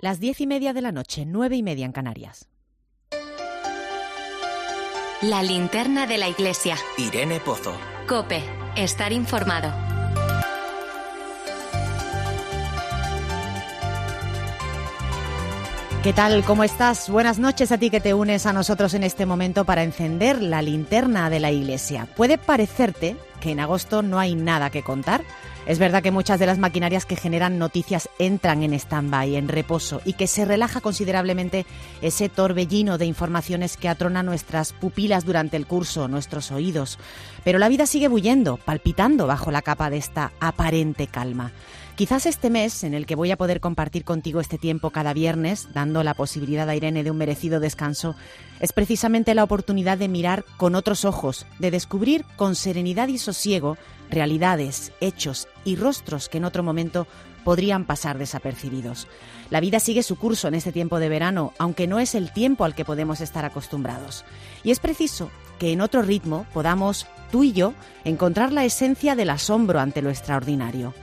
Las diez y media de la noche, nueve y media en Canarias. La linterna de la iglesia. Irene Pozo. Cope, estar informado. ¿Qué tal? ¿Cómo estás? Buenas noches a ti que te unes a nosotros en este momento para encender la linterna de la iglesia. Puede parecerte que en agosto no hay nada que contar. Es verdad que muchas de las maquinarias que generan noticias entran en stand-by, en reposo, y que se relaja considerablemente ese torbellino de informaciones que atrona nuestras pupilas durante el curso, nuestros oídos. Pero la vida sigue bullendo, palpitando bajo la capa de esta aparente calma. Quizás este mes, en el que voy a poder compartir contigo este tiempo cada viernes, dando la posibilidad a Irene de un merecido descanso, es precisamente la oportunidad de mirar con otros ojos, de descubrir con serenidad y sosiego realidades, hechos y rostros que en otro momento podrían pasar desapercibidos. La vida sigue su curso en este tiempo de verano, aunque no es el tiempo al que podemos estar acostumbrados. Y es preciso que en otro ritmo podamos, tú y yo, encontrar la esencia del asombro ante lo extraordinario.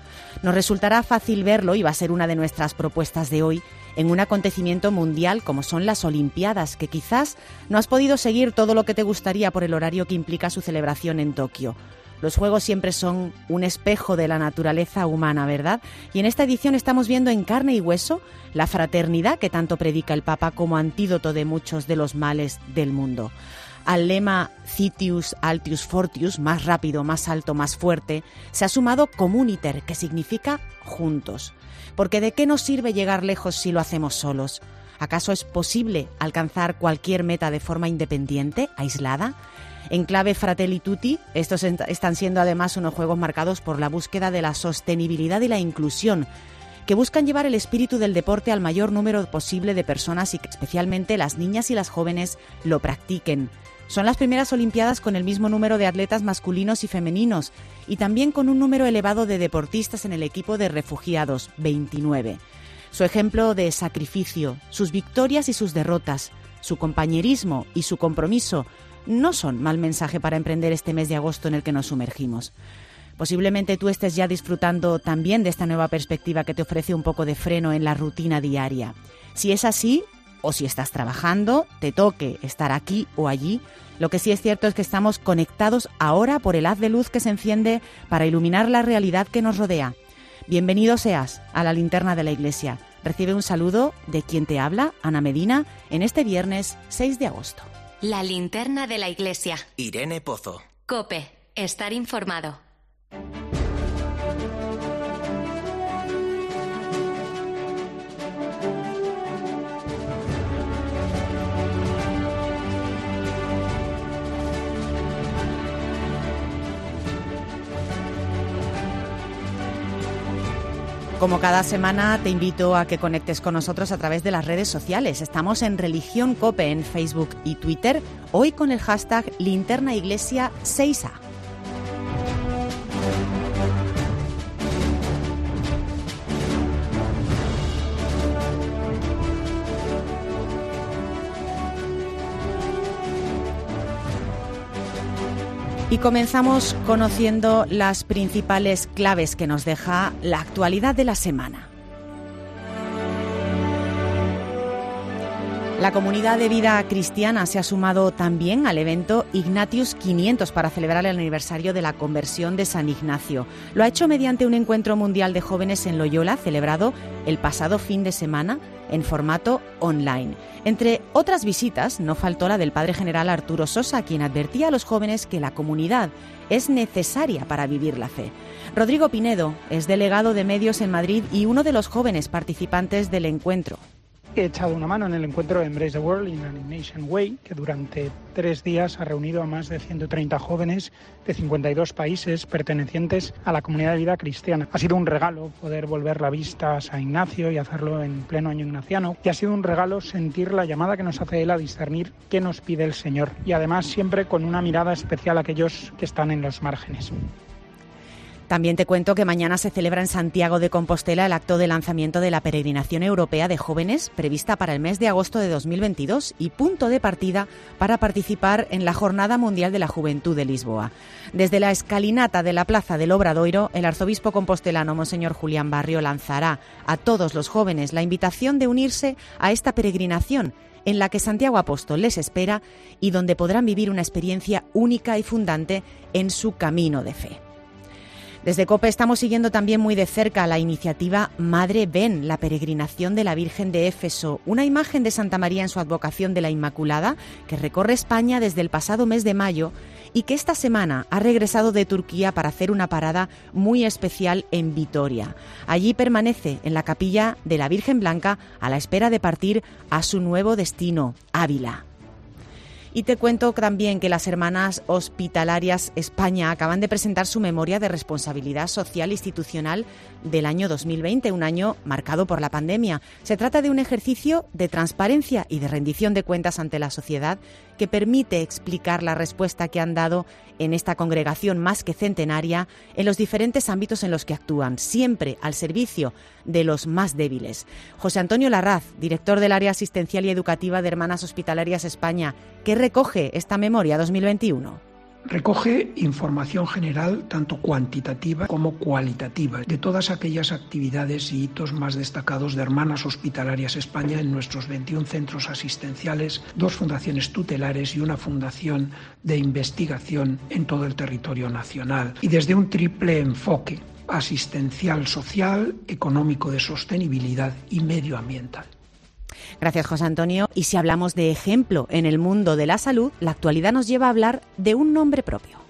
Nos resultará fácil verlo, y va a ser una de nuestras propuestas de hoy, en un acontecimiento mundial como son las Olimpiadas, que quizás no has podido seguir todo lo que te gustaría por el horario que implica su celebración en Tokio. Los Juegos siempre son un espejo de la naturaleza humana, ¿verdad? Y en esta edición estamos viendo en carne y hueso la fraternidad que tanto predica el Papa como antídoto de muchos de los males del mundo al lema Citius Altius Fortius, más rápido, más alto, más fuerte, se ha sumado Communiter, que significa juntos. Porque ¿de qué nos sirve llegar lejos si lo hacemos solos? ¿Acaso es posible alcanzar cualquier meta de forma independiente, aislada? En clave Fratelli Tutti, estos están siendo además unos juegos marcados por la búsqueda de la sostenibilidad y la inclusión, que buscan llevar el espíritu del deporte al mayor número posible de personas y que especialmente las niñas y las jóvenes lo practiquen. Son las primeras Olimpiadas con el mismo número de atletas masculinos y femeninos y también con un número elevado de deportistas en el equipo de refugiados, 29. Su ejemplo de sacrificio, sus victorias y sus derrotas, su compañerismo y su compromiso no son mal mensaje para emprender este mes de agosto en el que nos sumergimos. Posiblemente tú estés ya disfrutando también de esta nueva perspectiva que te ofrece un poco de freno en la rutina diaria. Si es así, o si estás trabajando, te toque estar aquí o allí. Lo que sí es cierto es que estamos conectados ahora por el haz de luz que se enciende para iluminar la realidad que nos rodea. Bienvenido seas a la linterna de la iglesia. Recibe un saludo de quien te habla, Ana Medina, en este viernes 6 de agosto. La linterna de la iglesia. Irene Pozo. Cope, estar informado. Como cada semana te invito a que conectes con nosotros a través de las redes sociales. Estamos en Religión Cope en Facebook y Twitter, hoy con el hashtag Linterna Iglesia 6A. Y comenzamos conociendo las principales claves que nos deja la actualidad de la semana. La comunidad de vida cristiana se ha sumado también al evento Ignatius 500 para celebrar el aniversario de la conversión de San Ignacio. Lo ha hecho mediante un encuentro mundial de jóvenes en Loyola celebrado el pasado fin de semana en formato online. Entre otras visitas, no faltó la del padre general Arturo Sosa, quien advertía a los jóvenes que la comunidad es necesaria para vivir la fe. Rodrigo Pinedo es delegado de medios en Madrid y uno de los jóvenes participantes del encuentro he echado una mano en el encuentro Embrace the World in an Nation Way, que durante tres días ha reunido a más de 130 jóvenes de 52 países pertenecientes a la comunidad de vida cristiana. Ha sido un regalo poder volver la vista a San Ignacio y hacerlo en pleno año ignaciano, y ha sido un regalo sentir la llamada que nos hace él a discernir qué nos pide el Señor, y además siempre con una mirada especial a aquellos que están en los márgenes. También te cuento que mañana se celebra en Santiago de Compostela el acto de lanzamiento de la peregrinación europea de jóvenes prevista para el mes de agosto de 2022 y punto de partida para participar en la Jornada Mundial de la Juventud de Lisboa. Desde la escalinata de la Plaza del Obradoiro, el arzobispo compostelano Monseñor Julián Barrio lanzará a todos los jóvenes la invitación de unirse a esta peregrinación en la que Santiago Apóstol les espera y donde podrán vivir una experiencia única y fundante en su camino de fe. Desde COPE estamos siguiendo también muy de cerca la iniciativa Madre Ven, la peregrinación de la Virgen de Éfeso, una imagen de Santa María en su advocación de la Inmaculada que recorre España desde el pasado mes de mayo y que esta semana ha regresado de Turquía para hacer una parada muy especial en Vitoria. Allí permanece en la capilla de la Virgen Blanca a la espera de partir a su nuevo destino, Ávila. Y te cuento también que las hermanas hospitalarias España acaban de presentar su memoria de responsabilidad social institucional del año 2020, un año marcado por la pandemia. Se trata de un ejercicio de transparencia y de rendición de cuentas ante la sociedad que permite explicar la respuesta que han dado en esta congregación más que centenaria en los diferentes ámbitos en los que actúan, siempre al servicio de los más débiles. José Antonio Larraz, director del área asistencial y educativa de Hermanas Hospitalarias España, ¿qué recoge esta memoria 2021? Recoge información general tanto cuantitativa como cualitativa de todas aquellas actividades y hitos más destacados de Hermanas Hospitalarias España en nuestros 21 centros asistenciales, dos fundaciones tutelares y una fundación de investigación en todo el territorio nacional. Y desde un triple enfoque asistencial social, económico de sostenibilidad y medioambiental. Gracias, José Antonio. Y si hablamos de ejemplo en el mundo de la salud, la actualidad nos lleva a hablar de un nombre propio.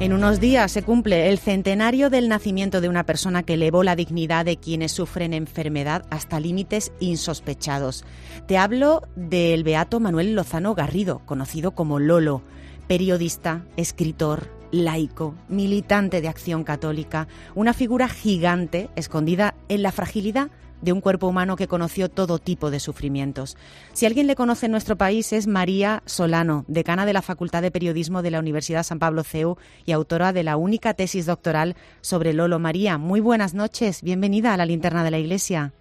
En unos días se cumple el centenario del nacimiento de una persona que elevó la dignidad de quienes sufren enfermedad hasta límites insospechados. Te hablo del beato Manuel Lozano Garrido, conocido como Lolo, periodista, escritor, laico, militante de acción católica, una figura gigante escondida en la fragilidad de un cuerpo humano que conoció todo tipo de sufrimientos. Si alguien le conoce en nuestro país es María Solano, decana de la Facultad de Periodismo de la Universidad San Pablo CEU y autora de la única tesis doctoral sobre Lolo. María, muy buenas noches, bienvenida a la linterna de la Iglesia.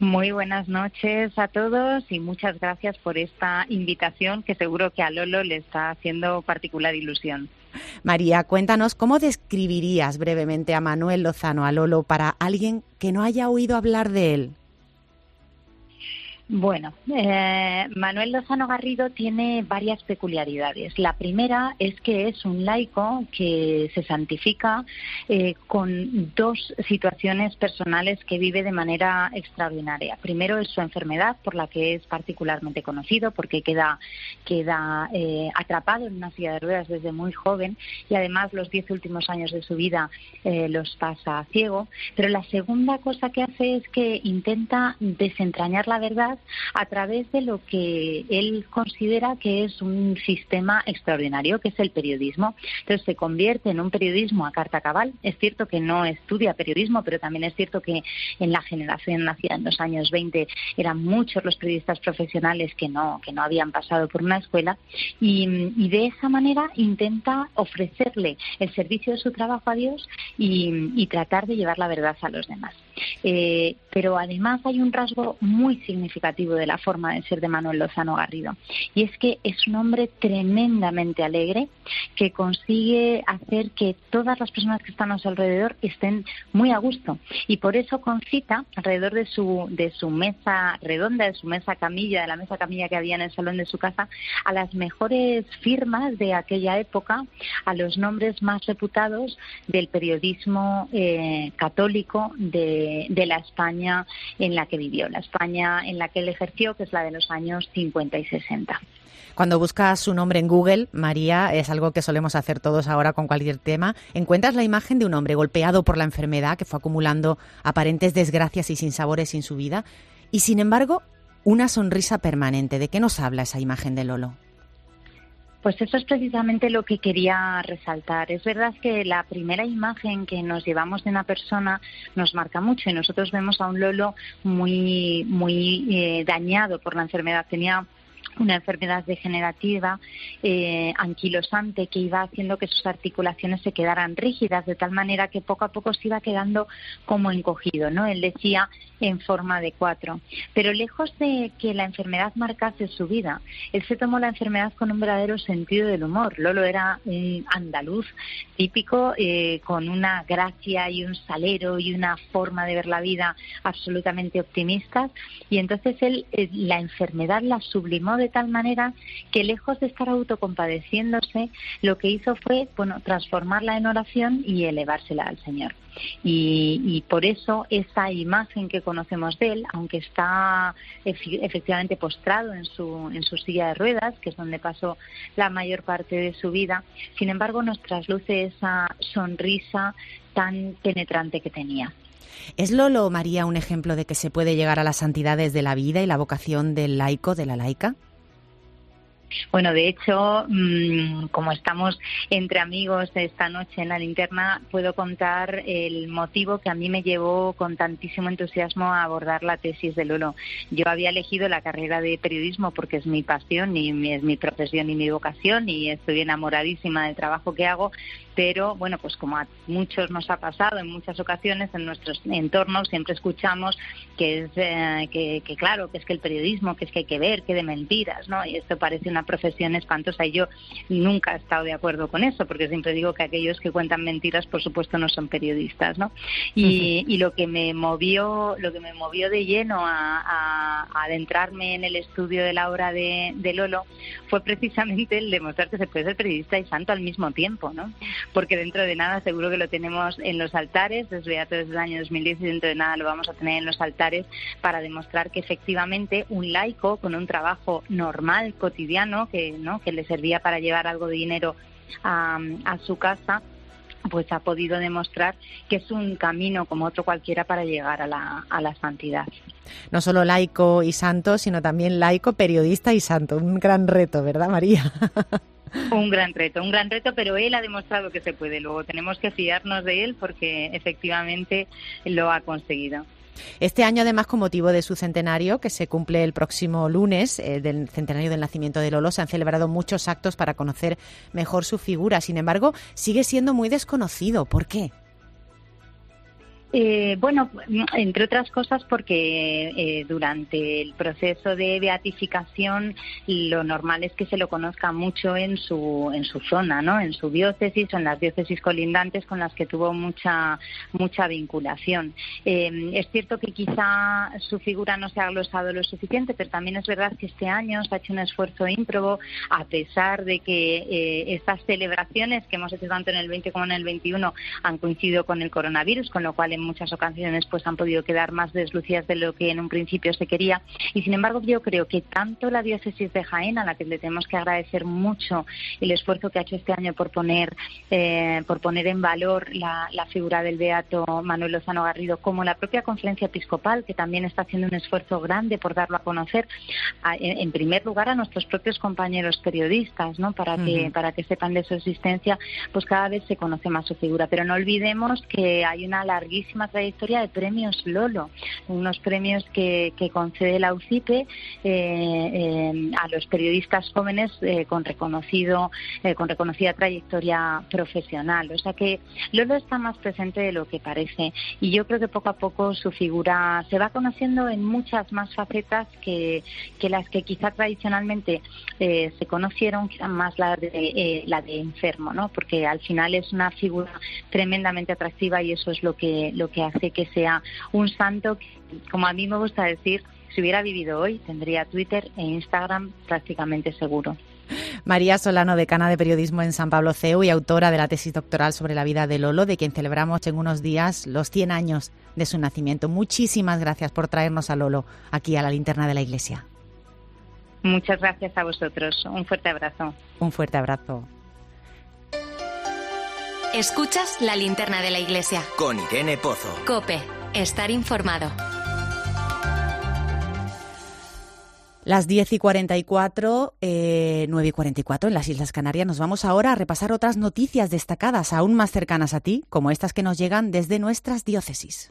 Muy buenas noches a todos y muchas gracias por esta invitación que seguro que a Lolo le está haciendo particular ilusión. María, cuéntanos cómo describirías brevemente a Manuel Lozano, a Lolo, para alguien que no haya oído hablar de él. Bueno, eh, Manuel Lozano Garrido tiene varias peculiaridades. La primera es que es un laico que se santifica eh, con dos situaciones personales que vive de manera extraordinaria. Primero es su enfermedad, por la que es particularmente conocido, porque queda, queda eh, atrapado en una silla de ruedas desde muy joven y además los diez últimos años de su vida los pasa ciego. Pero la segunda cosa que hace es que intenta desentrañar la verdad a través de lo que él considera que es un sistema extraordinario, que es el periodismo. Entonces se convierte en un periodismo a carta cabal. Es cierto que no estudia periodismo, pero también es cierto que en la generación nacida en los años 20 eran muchos los periodistas profesionales que no, que no habían pasado por una escuela y, de esa manera intenta ofrecerle el servicio de su trabajo a Dios y, tratar de llevar la verdad a los demás. Eh, pero además hay un rasgo muy significativo de la forma de ser de Manuel Lozano Garrido. Y es que es un hombre tremendamente alegre que consigue hacer que todas las personas que están a su alrededor estén muy a gusto. Y por eso concita alrededor de su, de su mesa redonda, de su mesa camilla, de la mesa camilla que había en el salón de su casa, a las mejores firmas de aquella época, a los nombres más reputados del periodismo eh, católico de, de la España en la que vivió, la España en la que él ejerció, que es la de los años 50 y 60. Cuando buscas su nombre en Google, María, es algo que solemos hacer todos ahora con cualquier tema, encuentras la imagen de un hombre golpeado por la enfermedad que fue acumulando aparentes desgracias y sinsabores en su vida, y sin embargo, una sonrisa permanente. ¿De qué nos habla esa imagen de Lolo? Pues eso es precisamente lo que quería resaltar. Es verdad que la primera imagen que nos llevamos de una persona nos marca mucho y nosotros vemos a un Lolo muy, muy eh, dañado por la enfermedad. Tenía una enfermedad degenerativa eh, anquilosante que iba haciendo que sus articulaciones se quedaran rígidas de tal manera que poco a poco se iba quedando como encogido, ¿no? Él decía en forma de cuatro. Pero lejos de que la enfermedad marcase su vida, él se tomó la enfermedad con un verdadero sentido del humor. Lolo era un andaluz típico, eh, con una gracia y un salero y una forma de ver la vida absolutamente optimistas. Y entonces él eh, la enfermedad la sublimó de tal manera que lejos de estar autocompadeciéndose, lo que hizo fue bueno, transformarla en oración y elevársela al Señor. Y, por eso esa imagen que conocemos de él, aunque está efectivamente postrado en su, en su silla de ruedas, que es donde pasó la mayor parte de su vida, sin embargo nos trasluce esa sonrisa tan penetrante que tenía. ¿Es Lolo María un ejemplo de que se puede llegar a las santidades de la vida y la vocación del laico, de la laica? Bueno, de hecho, mm, como estamos entre amigos esta noche en la linterna, puedo contar el motivo que a mí me llevó con tantísimo entusiasmo a abordar la tesis de Lolo. Yo había elegido la carrera de periodismo porque es mi pasión y es mi profesión y mi vocación y estoy enamoradísima del trabajo que hago, pero bueno, pues como a muchos nos ha pasado en muchas ocasiones en nuestros entornos siempre escuchamos que es eh, que, claro, que es que el periodismo, que es que hay que ver, que de mentiras, ¿no? Y esto parece una profesión espantosa y yo nunca he estado de acuerdo con eso, porque siempre digo que aquellos que cuentan mentiras, por supuesto, no son periodistas, ¿no? Y, lo que me movió, lo que me movió de lleno a, adentrarme en el estudio de la obra de, de Lolo fue precisamente el demostrar que se puede ser periodista y santo al mismo tiempo, ¿no? porque dentro de nada seguro que lo tenemos en los altares, desde, desde el año 2010 y dentro de nada lo vamos a tener en los altares para demostrar que efectivamente un laico con un trabajo normal, cotidiano, que, ¿no? que le servía para llevar algo de dinero a, su casa, pues ha podido demostrar que es un camino como otro cualquiera para llegar a la, a la santidad. No solo laico y santo, sino también laico, periodista y santo. Un gran reto, ¿verdad, María? Un gran reto, un gran reto, pero él ha demostrado que se puede. Luego tenemos que fiarnos de él porque efectivamente lo ha conseguido. Este año, además, con motivo de su centenario, que se cumple el próximo lunes, eh, del centenario del nacimiento de Lolo, se han celebrado muchos actos para conocer mejor su figura. Sin embargo, sigue siendo muy desconocido. ¿Por qué? Eh, bueno, entre otras cosas porque eh, durante el proceso de beatificación lo normal es que se lo conozca mucho en su en su zona, ¿no? En su diócesis o en las diócesis colindantes con las que tuvo mucha mucha vinculación. Eh, es cierto que quizá su figura no se ha glosado lo suficiente, pero también es verdad que este año se ha hecho un esfuerzo ímprobo a pesar de que estas celebraciones que hemos hecho tanto en el 20 como en el 21 han coincidido con el coronavirus, con lo cual en muchas ocasiones pues han podido quedar más deslucidas de lo que en un principio se quería. Y sin embargo yo creo que tanto la diócesis de Jaén, a la que le tenemos que agradecer mucho el esfuerzo que ha hecho este año por poner, eh, por poner en valor la, figura del beato Manuel Lozano Garrido, como la propia conferencia episcopal, que también está haciendo un esfuerzo grande por darlo a conocer, en, primer lugar a nuestros propios compañeros periodistas, ¿no? Para que, para que sepan de su existencia, pues cada vez se conoce más su figura. Pero no olvidemos que hay una larguísima trayectoria de premios Lolo, unos premios que, concede la UCIPE eh, eh, a los periodistas jóvenes eh, con reconocido con reconocida trayectoria profesional. O sea que Lolo está más presente de lo que parece y yo creo que poco a poco su figura se va conociendo en muchas más facetas que, que las que quizá tradicionalmente se conocieron, más la de, la de enfermo, ¿no? Porque al final es una figura tremendamente atractiva y eso es lo que, lo que hace que sea un santo como a mí me gusta decir, si hubiera vivido hoy, tendría Twitter e Instagram prácticamente seguro. María Solano, decana de periodismo en San Pablo CEU y autora de la tesis doctoral sobre la vida de Lolo, de quien celebramos en unos días los 100 años de su nacimiento. Muchísimas gracias por traernos a Lolo aquí a la linterna de la iglesia. Muchas gracias a vosotros. Un fuerte abrazo. Un fuerte abrazo. Escuchas la linterna de la iglesia. Con Irene Pozo. Cope, estar informado. Las 10 y 44, eh, 9 y 44 en las Islas Canarias. Nos vamos ahora a repasar otras noticias destacadas aún más cercanas a ti, como estas que nos llegan desde nuestras diócesis.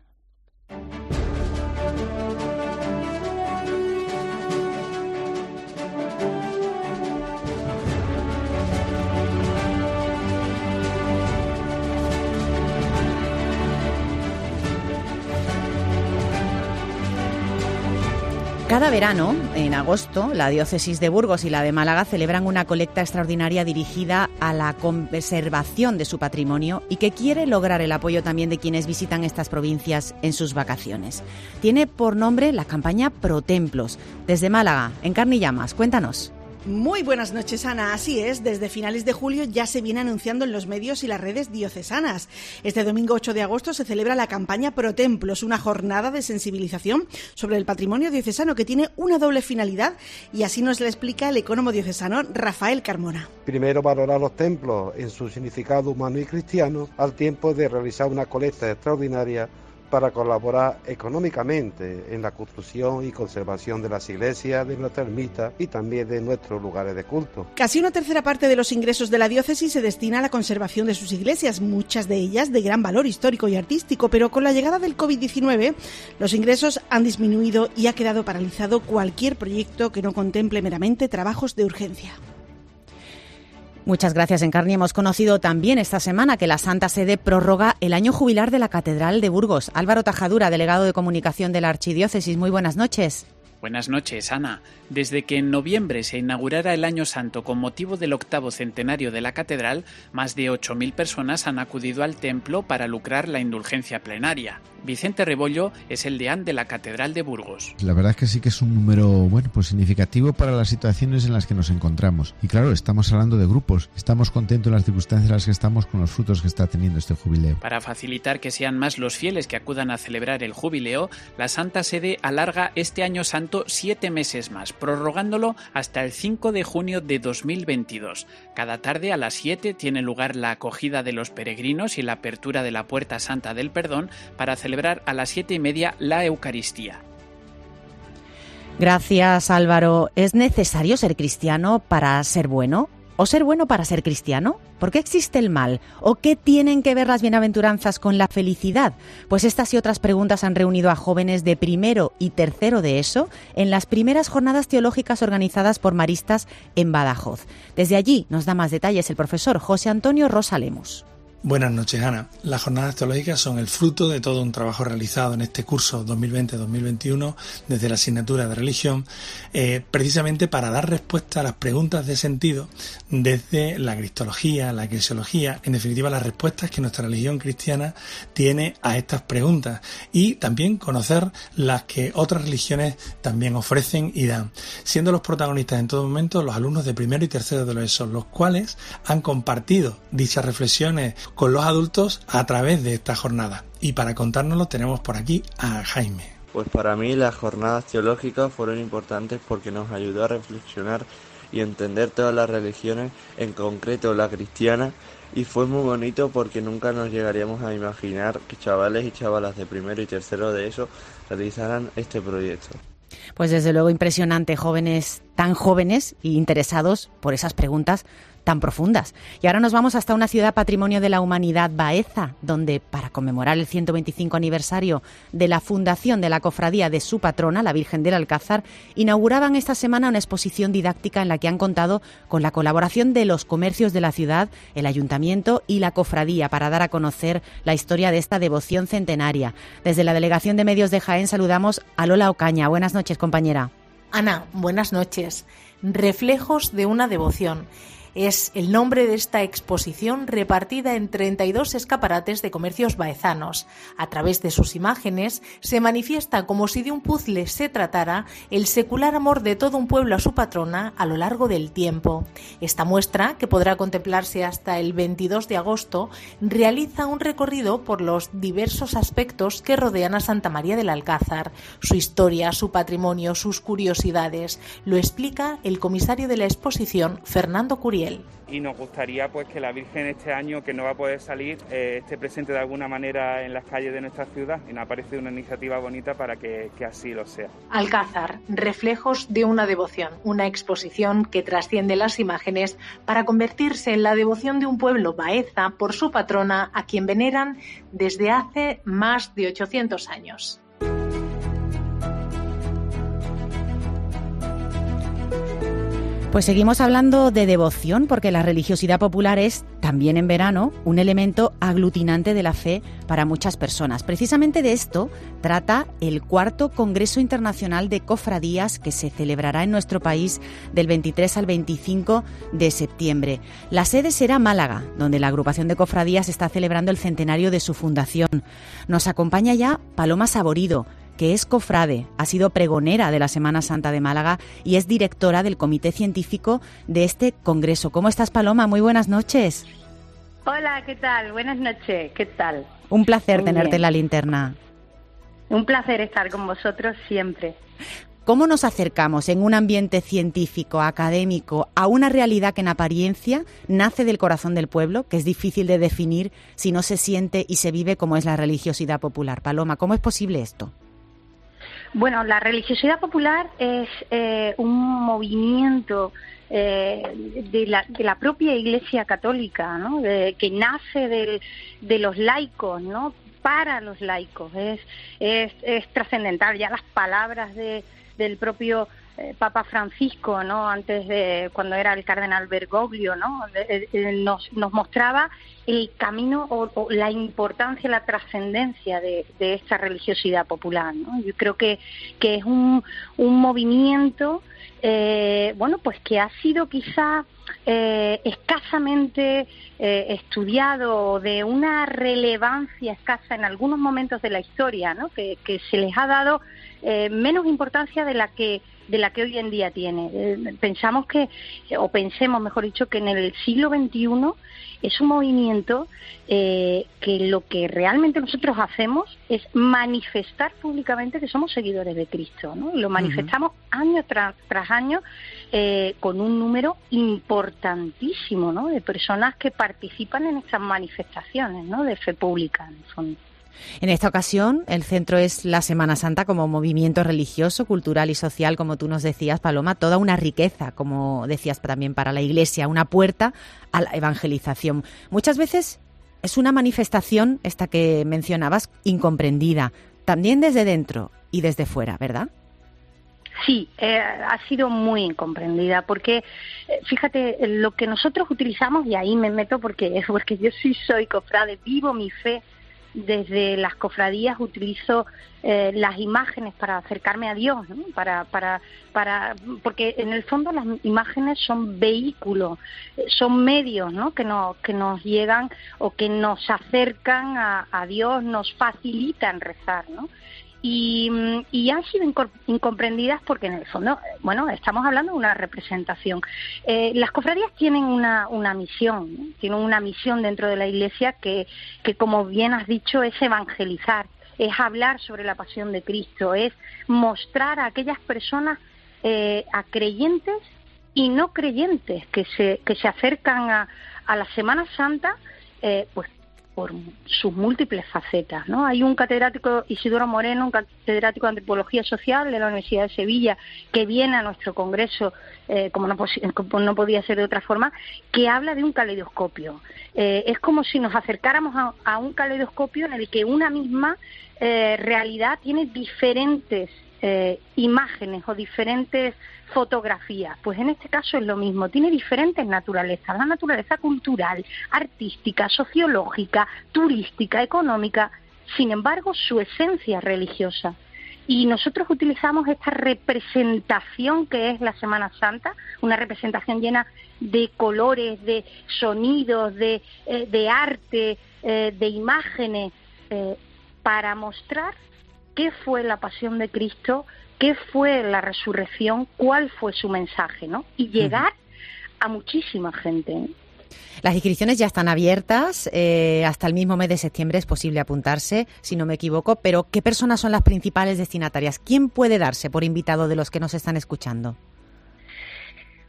Cada verano, en agosto, la diócesis de Burgos y la de Málaga celebran una colecta extraordinaria dirigida a la conservación de su patrimonio y que quiere lograr el apoyo también de quienes visitan estas provincias en sus vacaciones. Tiene por nombre la campaña Pro Templos. Desde Málaga, en Carnillamas, cuéntanos. Muy buenas noches, Ana. Así es, desde finales de julio ya se viene anunciando en los medios y las redes diocesanas. Este domingo 8 de agosto se celebra la campaña Pro Templos, una jornada de sensibilización sobre el patrimonio diocesano que tiene una doble finalidad y así nos la explica el economo diocesano Rafael Carmona. Primero, valorar los templos en su significado humano y cristiano al tiempo de realizar una colecta extraordinaria para colaborar económicamente en la construcción y conservación de las iglesias, de nuestra ermita y también de nuestros lugares de culto. Casi una tercera parte de los ingresos de la diócesis se destina a la conservación de sus iglesias, muchas de ellas de gran valor histórico y artístico, pero con la llegada del COVID-19 los ingresos han disminuido y ha quedado paralizado cualquier proyecto que no contemple meramente trabajos de urgencia. Muchas gracias, Encarni. Hemos conocido también esta semana que la Santa Sede prorroga el año jubilar de la Catedral de Burgos. Álvaro Tajadura, delegado de comunicación de la Archidiócesis. Muy buenas noches. Buenas noches, Ana. Desde que en noviembre se inaugurara el Año Santo con motivo del octavo centenario de la catedral, más de 8.000 personas han acudido al templo para lucrar la indulgencia plenaria. Vicente Rebollo es el deán de la Catedral de Burgos. La verdad es que sí que es un número bueno, pues significativo para las situaciones en las que nos encontramos. Y claro, estamos hablando de grupos. Estamos contentos en las circunstancias en las que estamos con los frutos que está teniendo este jubileo. Para facilitar que sean más los fieles que acudan a celebrar el jubileo, la Santa Sede alarga este Año Santo siete meses más prorrogándolo hasta el 5 de junio de 2022. Cada tarde a las 7 tiene lugar la acogida de los peregrinos y la apertura de la Puerta Santa del Perdón para celebrar a las siete y media la Eucaristía. Gracias Álvaro. ¿Es necesario ser cristiano para ser bueno? ¿O ser bueno para ser cristiano? ¿Por qué existe el mal? ¿O qué tienen que ver las bienaventuranzas con la felicidad? Pues estas y otras preguntas han reunido a jóvenes de primero y tercero de eso en las primeras jornadas teológicas organizadas por maristas en Badajoz. Desde allí nos da más detalles el profesor José Antonio Rosalemos. Buenas noches, Ana. Las jornadas teológicas son el fruto de todo un trabajo realizado en este curso 2020-2021 desde la asignatura de religión, eh, precisamente para dar respuesta a las preguntas de sentido desde la cristología, la eclesiología, en definitiva las respuestas que nuestra religión cristiana tiene a estas preguntas y también conocer las que otras religiones también ofrecen y dan, siendo los protagonistas en todo momento los alumnos de primero y tercero de los ESOL, los cuales han compartido dichas reflexiones con los adultos a través de esta jornada. Y para contárnoslo tenemos por aquí a Jaime. Pues para mí las jornadas teológicas fueron importantes porque nos ayudó a reflexionar y entender todas las religiones, en concreto la cristiana, y fue muy bonito porque nunca nos llegaríamos a imaginar que chavales y chavalas de primero y tercero de eso realizaran este proyecto. Pues desde luego impresionante, jóvenes tan jóvenes e interesados por esas preguntas tan profundas. Y ahora nos vamos hasta una ciudad patrimonio de la humanidad, Baeza, donde para conmemorar el 125 aniversario de la fundación de la cofradía de su patrona, la Virgen del Alcázar, inauguraban esta semana una exposición didáctica en la que han contado con la colaboración de los comercios de la ciudad, el ayuntamiento y la cofradía para dar a conocer la historia de esta devoción centenaria. Desde la Delegación de Medios de Jaén saludamos a Lola Ocaña. Buenas noches, compañera. Ana, buenas noches. Reflejos de una devoción es el nombre de esta exposición repartida en 32 escaparates de comercios baezanos. A través de sus imágenes se manifiesta como si de un puzzle se tratara el secular amor de todo un pueblo a su patrona a lo largo del tiempo. Esta muestra, que podrá contemplarse hasta el 22 de agosto, realiza un recorrido por los diversos aspectos que rodean a Santa María del Alcázar, su historia, su patrimonio, sus curiosidades. Lo explica el comisario de la exposición, Fernando Curiel y nos gustaría pues que la Virgen este año que no va a poder salir eh, esté presente de alguna manera en las calles de nuestra ciudad y nos parece una iniciativa bonita para que, que así lo sea. Alcázar, reflejos de una devoción, una exposición que trasciende las imágenes para convertirse en la devoción de un pueblo Baeza por su patrona a quien veneran desde hace más de 800 años. Pues seguimos hablando de devoción porque la religiosidad popular es, también en verano, un elemento aglutinante de la fe para muchas personas. Precisamente de esto trata el cuarto Congreso Internacional de Cofradías que se celebrará en nuestro país del 23 al 25 de septiembre. La sede será Málaga, donde la agrupación de cofradías está celebrando el centenario de su fundación. Nos acompaña ya Paloma Saborido que es cofrade, ha sido pregonera de la Semana Santa de Málaga y es directora del comité científico de este congreso. ¿Cómo estás, Paloma? Muy buenas noches. Hola, ¿qué tal? Buenas noches, ¿qué tal? Un placer tenerte en la linterna. Un placer estar con vosotros siempre. ¿Cómo nos acercamos en un ambiente científico, académico, a una realidad que en apariencia nace del corazón del pueblo, que es difícil de definir si no se siente y se vive como es la religiosidad popular? Paloma, ¿cómo es posible esto? Bueno, la religiosidad popular es eh, un movimiento eh, de, la, de, la, propia Iglesia Católica, ¿no? que nace de los laicos, ¿no? Para los laicos. Es, es, es trascendental. Ya las palabras de, del propio eh, Papa Francisco, ¿no? Antes de cuando era el cardenal Bergoglio, ¿no? nos, nos mostraba el camino o, la importancia, la trascendencia de, esta religiosidad popular, ¿no? Yo creo que, que es un, un movimiento, eh, bueno, pues que ha sido quizá eh, escasamente eh, estudiado, de una relevancia escasa en algunos momentos de la historia, ¿no? que, que se les ha dado eh, menos importancia de la que de la que hoy en día tiene. Eh, pensamos que, o pensemos, mejor dicho, que en el siglo XXI es un movimiento eh, que lo que realmente nosotros hacemos es manifestar públicamente que somos seguidores de Cristo. ¿no? Lo manifestamos año tras, año eh, con un número importantísimo ¿no? de personas que participan en estas manifestaciones ¿no? de fe pública, en fondo. En esta ocasión, el centro es la Semana Santa como movimiento religioso, cultural y social, como tú nos decías, Paloma, toda una riqueza, como decías también para la Iglesia, una puerta a la evangelización. Muchas veces es una manifestación, esta que mencionabas, incomprendida, también desde dentro y desde fuera, ¿verdad? Sí, eh, ha sido muy incomprendida porque, eh, fíjate, lo que nosotros utilizamos, y ahí me meto porque, porque yo sí soy cofrade, vivo mi fe desde las cofradías utilizo eh, las imágenes para acercarme a Dios, para, para, para, porque en el fondo las imágenes son vehículos, eh, son medios ¿no? que, nos, que nos llegan o que nos acercan a, a Dios, nos facilitan rezar. ¿no? Y, han sido incomprendidas porque en el fondo, bueno, estamos hablando de una representación. Eh, las cofradías tienen una, una misión, tienen una misión dentro de la Iglesia que, que, como bien has dicho, es evangelizar, es hablar sobre la pasión de Cristo, es mostrar a aquellas personas, eh, a creyentes y no creyentes que se, que se acercan a, a la Semana Santa, eh, pues por sus múltiples facetas. ¿no? Hay un catedrático, Isidoro Moreno, un catedrático de Antropología Social de la Universidad de Sevilla, que viene a nuestro congreso, eh, como, no, podía ser de otra forma, que habla de un caleidoscopio. Eh, es como si nos acercáramos a, un caleidoscopio en el que una misma eh, realidad tiene diferentes imágenes o diferentes fotografía. Pues en este caso es lo mismo, tiene diferentes naturalezas, la naturaleza cultural, artística, sociológica, turística, económica, sin embargo su esencia religiosa. Y nosotros utilizamos esta representación que es la Semana Santa, una representación llena de colores, de sonidos, de, eh, arte, eh, de imágenes, eh, para mostrar qué fue la pasión de Cristo qué fue la resurrección, cuál fue su mensaje, ¿no? Y llegar a muchísima gente. Las inscripciones ya están abiertas, eh, hasta el mismo mes de septiembre es posible apuntarse, si no me equivoco, pero ¿qué personas son las principales destinatarias? ¿Quién puede darse por invitado de los que nos están escuchando?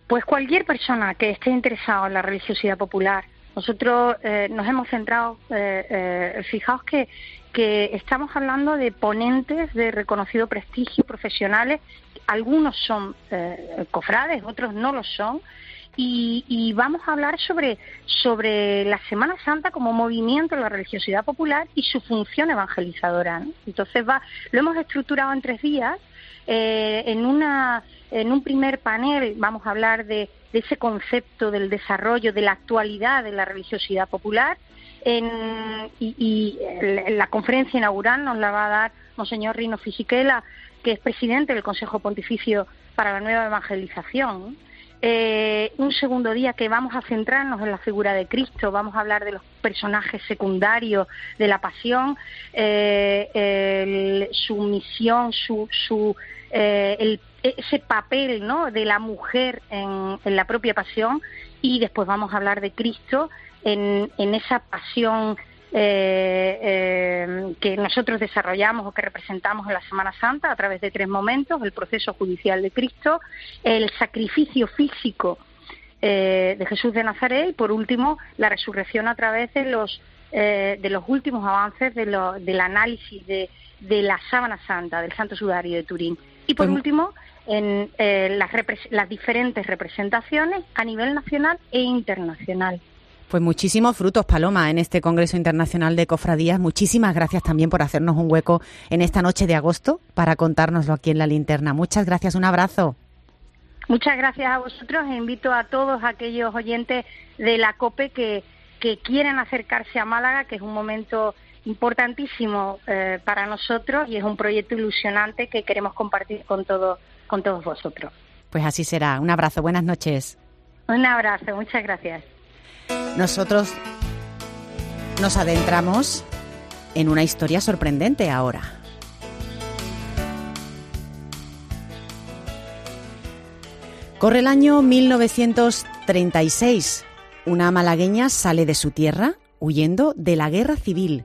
Pues cualquier persona que esté interesado en la religiosidad popular. Nosotros eh, nos hemos centrado, eh, fijaos que que estamos hablando de ponentes de reconocido prestigio profesionales, algunos son eh, cofrades, otros no lo son, y, vamos a hablar sobre, sobre la Semana Santa como movimiento de la religiosidad popular y su función evangelizadora. Entonces va, lo hemos estructurado en tres días Eh, en, una, en un primer panel vamos a hablar de, ese concepto del desarrollo, de la actualidad de la religiosidad popular. Y, la conferencia inaugural nos la va a dar Monseñor Rino Fisichella, que es presidente del Consejo Pontificio para la Nueva Evangelización. Eh, un segundo día que vamos a centrarnos en la figura de Cristo, vamos a hablar de los personajes secundarios de la pasión, eh, su misión, su, su eh, ese papel ¿no? de la mujer en, la propia pasión y después vamos a hablar de Cristo en, en esa pasión eh, eh, que nosotros desarrollamos o que representamos en la Semana Santa a través de tres momentos, el proceso judicial de Cristo, el sacrificio físico eh, de Jesús de Nazaret y, por último, la resurrección a través de los, eh, de los últimos avances de lo, del análisis de, de, la Sábana Santa, del Santo Sudario de Turín. Y, por último, en las, las diferentes representaciones a nivel nacional e internacional. Pues muchísimos frutos, Paloma, en este Congreso Internacional de Cofradías. Muchísimas gracias también por hacernos un hueco en esta noche de agosto para contárnoslo aquí en la linterna. Muchas gracias, un abrazo. Muchas gracias a vosotros e invito a todos aquellos oyentes de la COPE que, que quieren acercarse a Málaga, que es un momento importantísimo eh, para nosotros y es un proyecto ilusionante que queremos compartir con, todo, con todos vosotros. Pues así será. Un abrazo, buenas noches. Un abrazo, muchas gracias. Nosotros nos adentramos en una historia sorprendente ahora. Corre el año 1936. Una malagueña sale de su tierra huyendo de la guerra civil.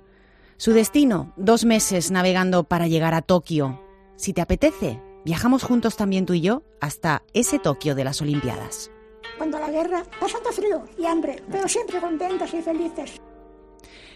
Su destino, dos meses navegando para llegar a Tokio. Si te apetece, viajamos juntos también tú y yo hasta ese Tokio de las Olimpiadas cuando la guerra, pasando frío y hambre, pero siempre contentos y felices.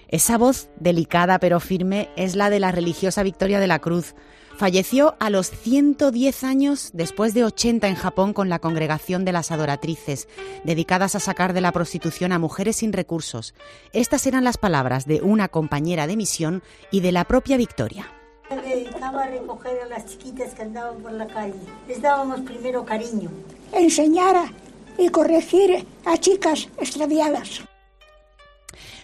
Esa voz delicada pero firme es la de la religiosa Victoria de la Cruz. Falleció a los 110 años después de 80 en Japón con la congregación de las adoratrices, dedicadas a sacar de la prostitución a mujeres sin recursos. Estas eran las palabras de una compañera de misión y de la propia Victoria. Me dedicaba a recoger a las chiquitas que andaban por la calle. Les dábamos primero cariño. Enseñara y corregir a chicas extraviadas.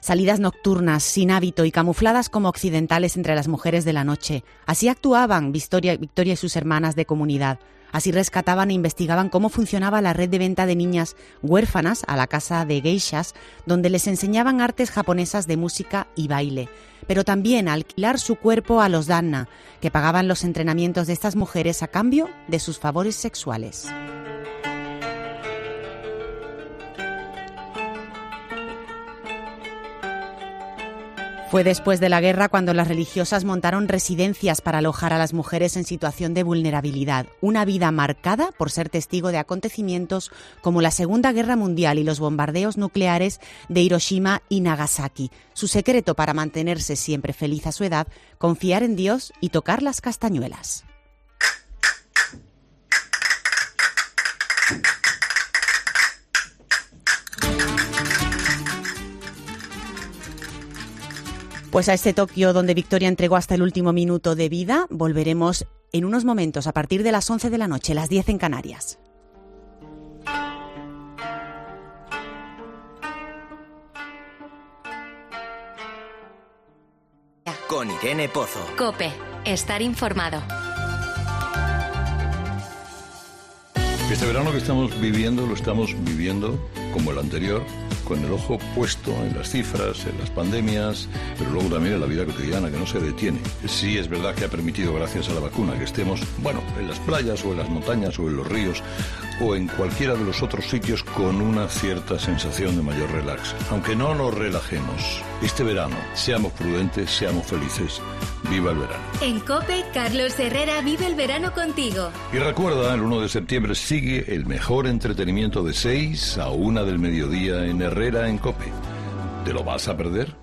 Salidas nocturnas, sin hábito y camufladas como occidentales entre las mujeres de la noche. Así actuaban Victoria, Victoria y sus hermanas de comunidad. Así rescataban e investigaban cómo funcionaba la red de venta de niñas huérfanas a la casa de geishas, donde les enseñaban artes japonesas de música y baile, pero también alquilar su cuerpo a los danna, que pagaban los entrenamientos de estas mujeres a cambio de sus favores sexuales. Fue después de la guerra cuando las religiosas montaron residencias para alojar a las mujeres en situación de vulnerabilidad, una vida marcada por ser testigo de acontecimientos como la Segunda Guerra Mundial y los bombardeos nucleares de Hiroshima y Nagasaki. Su secreto para mantenerse siempre feliz a su edad, confiar en Dios y tocar las castañuelas. Pues a este Tokio donde Victoria entregó hasta el último minuto de vida, volveremos en unos momentos a partir de las 11 de la noche, las 10 en Canarias. Con Irene Pozo. Cope, estar informado. Este verano que estamos viviendo lo estamos viviendo como el anterior con el ojo puesto en las cifras, en las pandemias, pero luego también en la vida cotidiana que no se detiene. Sí es verdad que ha permitido, gracias a la vacuna, que estemos, bueno, en las playas o en las montañas o en los ríos o en cualquiera de los otros sitios con una cierta sensación de mayor relax. Aunque no nos relajemos, este verano, seamos prudentes, seamos felices. Viva el verano. En Cope, Carlos Herrera vive el verano contigo. Y recuerda, el 1 de septiembre sigue el mejor entretenimiento de 6 a 1 del mediodía en Herrera en Cope. ¿Te lo vas a perder?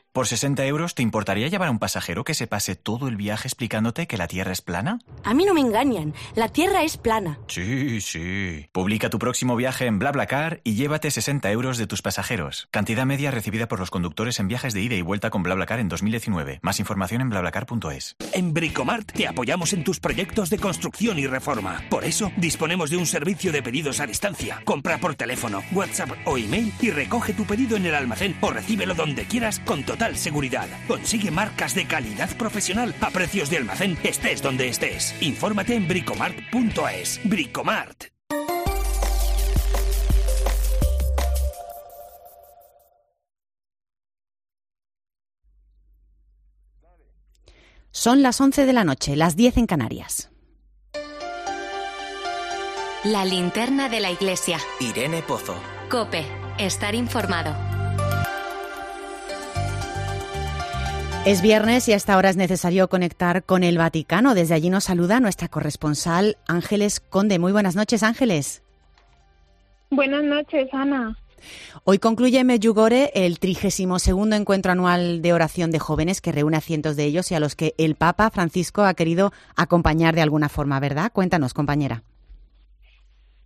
¿Por 60 euros te importaría llevar a un pasajero que se pase todo el viaje explicándote que la Tierra es plana? A mí no me engañan. La Tierra es plana. Sí, sí. Publica tu próximo viaje en BlaBlaCar y llévate 60 euros de tus pasajeros. Cantidad media recibida por los conductores en viajes de ida y vuelta con BlaBlaCar en 2019. Más información en blablacar.es. En Bricomart te apoyamos en tus proyectos de construcción y reforma. Por eso disponemos de un servicio de pedidos a distancia. Compra por teléfono, WhatsApp o email y recoge tu pedido en el almacén o recíbelo donde quieras con total seguridad. Consigue marcas de calidad profesional a precios de almacén, estés donde estés. Infórmate en bricomart.es. Bricomart. Son las 11 de la noche, las 10 en Canarias. La linterna de la iglesia. Irene Pozo. Cope. Estar informado. Es viernes y a esta hora es necesario conectar con el Vaticano. Desde allí nos saluda nuestra corresponsal Ángeles Conde. Muy buenas noches, Ángeles. Buenas noches, Ana. Hoy concluye en Medjugorje el 32 encuentro anual de oración de jóvenes que reúne a cientos de ellos y a los que el Papa Francisco ha querido acompañar de alguna forma, ¿verdad? Cuéntanos, compañera.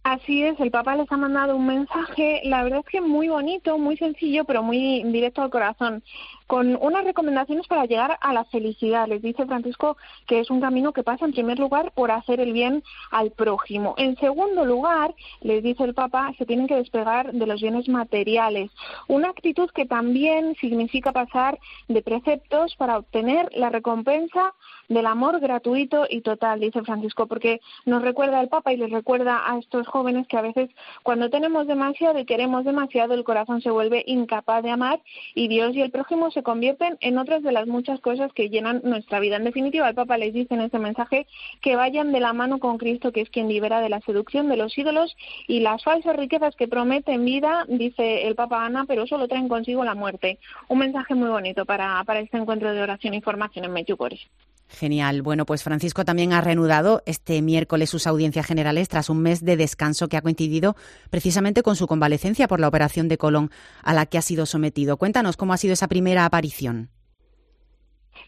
Así es, el Papa les ha mandado un mensaje, la verdad es que muy bonito, muy sencillo, pero muy directo al corazón con unas recomendaciones para llegar a la felicidad. Les dice Francisco que es un camino que pasa en primer lugar por hacer el bien al prójimo. En segundo lugar, les dice el Papa, se tienen que despegar de los bienes materiales. Una actitud que también significa pasar de preceptos para obtener la recompensa del amor gratuito y total, dice Francisco, porque nos recuerda el Papa y les recuerda a estos jóvenes que a veces cuando tenemos demasiado y queremos demasiado, el corazón se vuelve incapaz de amar y Dios y el prójimo se convierten en otras de las muchas cosas que llenan nuestra vida. En definitiva, el Papa les dice en este mensaje que vayan de la mano con Cristo, que es quien libera de la seducción de los ídolos y las falsas riquezas que prometen vida, dice el Papa Ana, pero solo traen consigo la muerte. Un mensaje muy bonito para, para este encuentro de oración y formación en Medjugorje. Genial. Bueno, pues Francisco también ha reanudado este miércoles sus audiencias generales tras un mes de descanso que ha coincidido precisamente con su convalecencia por la operación de colon a la que ha sido sometido. Cuéntanos cómo ha sido esa primera aparición.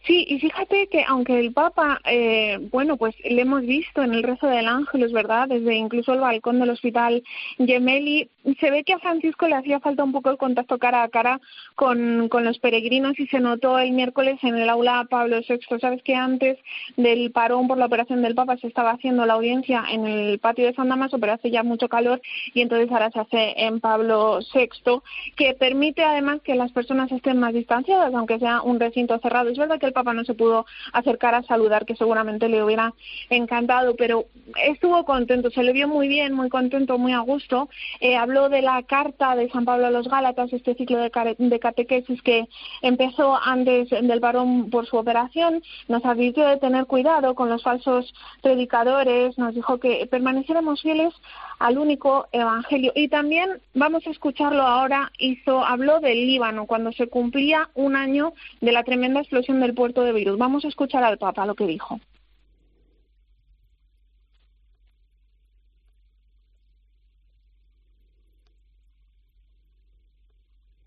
Sí, y fíjate que aunque el Papa, eh, bueno, pues le hemos visto en el rezo del ángel, es verdad, desde incluso el balcón del hospital Gemelli, se ve que a Francisco le hacía falta un poco el contacto cara a cara con, con los peregrinos y se notó el miércoles en el aula Pablo VI. Sabes que antes del parón por la operación del Papa se estaba haciendo la audiencia en el patio de San Damaso, pero hace ya mucho calor y entonces ahora se hace en Pablo VI, que permite además que las personas estén más distanciadas, aunque sea un recinto cerrado. Es verdad que el Papa no se pudo acercar a saludar, que seguramente le hubiera encantado, pero estuvo contento, se le vio muy bien, muy contento, muy a gusto. Eh, habló de la carta de San Pablo a los Gálatas, este ciclo de, de catequesis que empezó antes del varón por su operación. Nos advirtió de tener cuidado con los falsos predicadores, nos dijo que permaneciéramos fieles al único evangelio. Y también vamos a escucharlo ahora, hizo, habló del Líbano cuando se cumplía un año de la tremenda explosión del puerto de Beirut. Vamos a escuchar al Papa lo que dijo.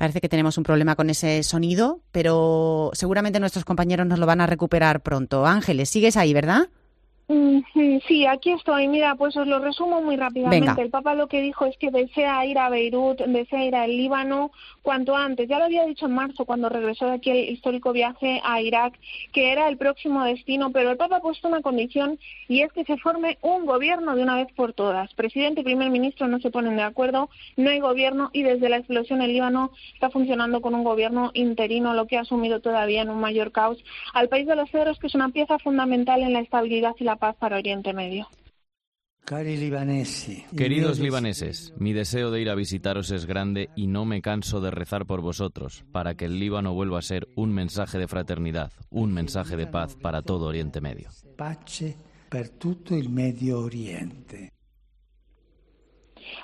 Parece que tenemos un problema con ese sonido, pero seguramente nuestros compañeros nos lo van a recuperar pronto. Ángeles, sigues ahí, ¿verdad? Sí, aquí estoy. Mira, pues os lo resumo muy rápidamente. El Papa lo que dijo es que desea ir a Beirut, desea ir al Líbano cuanto antes. Ya lo había dicho en marzo cuando regresó de aquí el histórico viaje a Irak, que era el próximo destino, pero el Papa ha puesto una condición y es que se forme un gobierno de una vez por todas. Presidente y primer ministro no se ponen de acuerdo, no hay gobierno y desde la explosión el Líbano está funcionando con un gobierno interino, lo que ha asumido todavía en un mayor caos al país de los cedros, que es una pieza fundamental en la estabilidad y la paz para Oriente Medio. Queridos libaneses, mi deseo de ir a visitaros es grande y no me canso de rezar por vosotros, para que el Líbano vuelva a ser un mensaje de fraternidad, un mensaje de paz para todo Oriente Medio. Pace per tutto il Medio Oriente.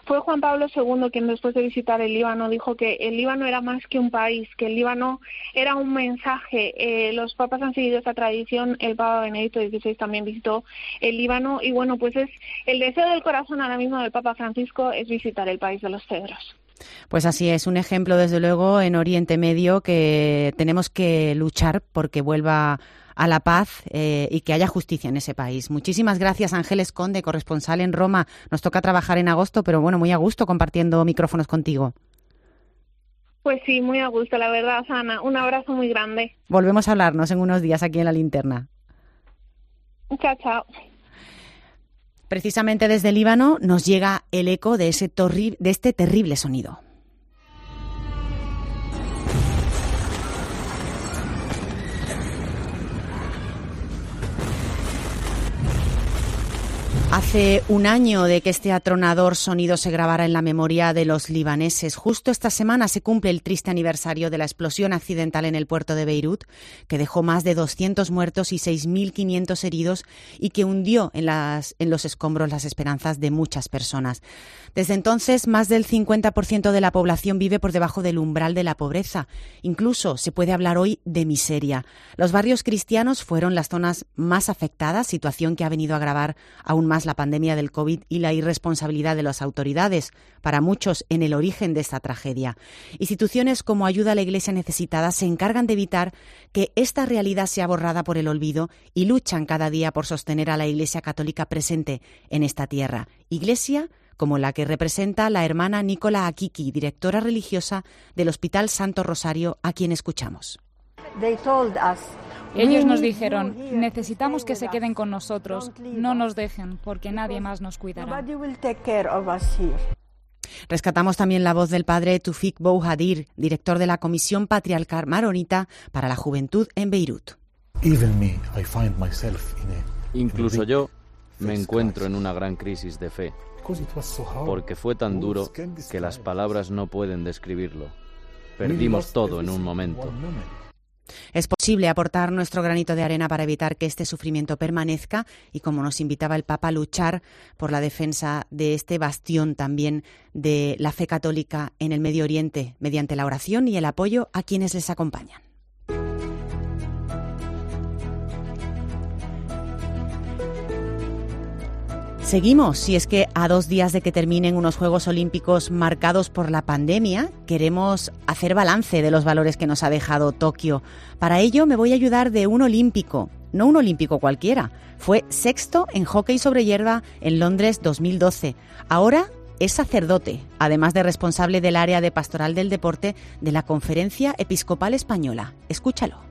Fue Juan Pablo II quien después de visitar el Líbano dijo que el Líbano era más que un país, que el Líbano era un mensaje. Eh, los papas han seguido esta tradición, el Papa Benedicto XVI también visitó el Líbano y bueno, pues es el deseo del corazón ahora mismo del Papa Francisco es visitar el país de los cedros. Pues así es, un ejemplo desde luego en Oriente Medio que tenemos que luchar porque vuelva a la paz eh, y que haya justicia en ese país. Muchísimas gracias, Ángeles Conde, corresponsal en Roma. Nos toca trabajar en agosto, pero bueno, muy a gusto compartiendo micrófonos contigo. Pues sí, muy a gusto, la verdad, Ana. Un abrazo muy grande. Volvemos a hablarnos en unos días aquí en la linterna. Chao, chao. Precisamente desde Líbano nos llega el eco de, ese de este terrible sonido. Hace un año de que este atronador sonido se grabara en la memoria de los libaneses. Justo esta semana se cumple el triste aniversario de la explosión accidental en el puerto de Beirut, que dejó más de 200 muertos y 6.500 heridos y que hundió en, las, en los escombros las esperanzas de muchas personas. Desde entonces, más del 50% de la población vive por debajo del umbral de la pobreza. Incluso se puede hablar hoy de miseria. Los barrios cristianos fueron las zonas más afectadas, situación que ha venido a agravar aún más la pandemia del COVID y la irresponsabilidad de las autoridades, para muchos en el origen de esta tragedia. Instituciones como Ayuda a la Iglesia Necesitada se encargan de evitar que esta realidad sea borrada por el olvido y luchan cada día por sostener a la Iglesia Católica presente en esta tierra. Iglesia como la que representa la hermana Nicola Akiki, directora religiosa del Hospital Santo Rosario, a quien escuchamos. Ellos nos dijeron, necesitamos que se queden con nosotros, no nos dejen, porque nadie más nos cuidará. Rescatamos también la voz del padre Tufik Bouhadir, director de la Comisión Patriarcal Maronita para la Juventud en Beirut. Incluso yo me encuentro en una gran crisis de fe porque fue tan duro que las palabras no pueden describirlo. Perdimos todo en un momento. Es posible aportar nuestro granito de arena para evitar que este sufrimiento permanezca y, como nos invitaba el Papa, luchar por la defensa de este bastión también de la fe católica en el Medio Oriente mediante la oración y el apoyo a quienes les acompañan. Seguimos, si es que a dos días de que terminen unos Juegos Olímpicos marcados por la pandemia, queremos hacer balance de los valores que nos ha dejado Tokio. Para ello me voy a ayudar de un olímpico, no un olímpico cualquiera. Fue sexto en hockey sobre hierba en Londres 2012. Ahora es sacerdote, además de responsable del área de pastoral del deporte de la Conferencia Episcopal Española. Escúchalo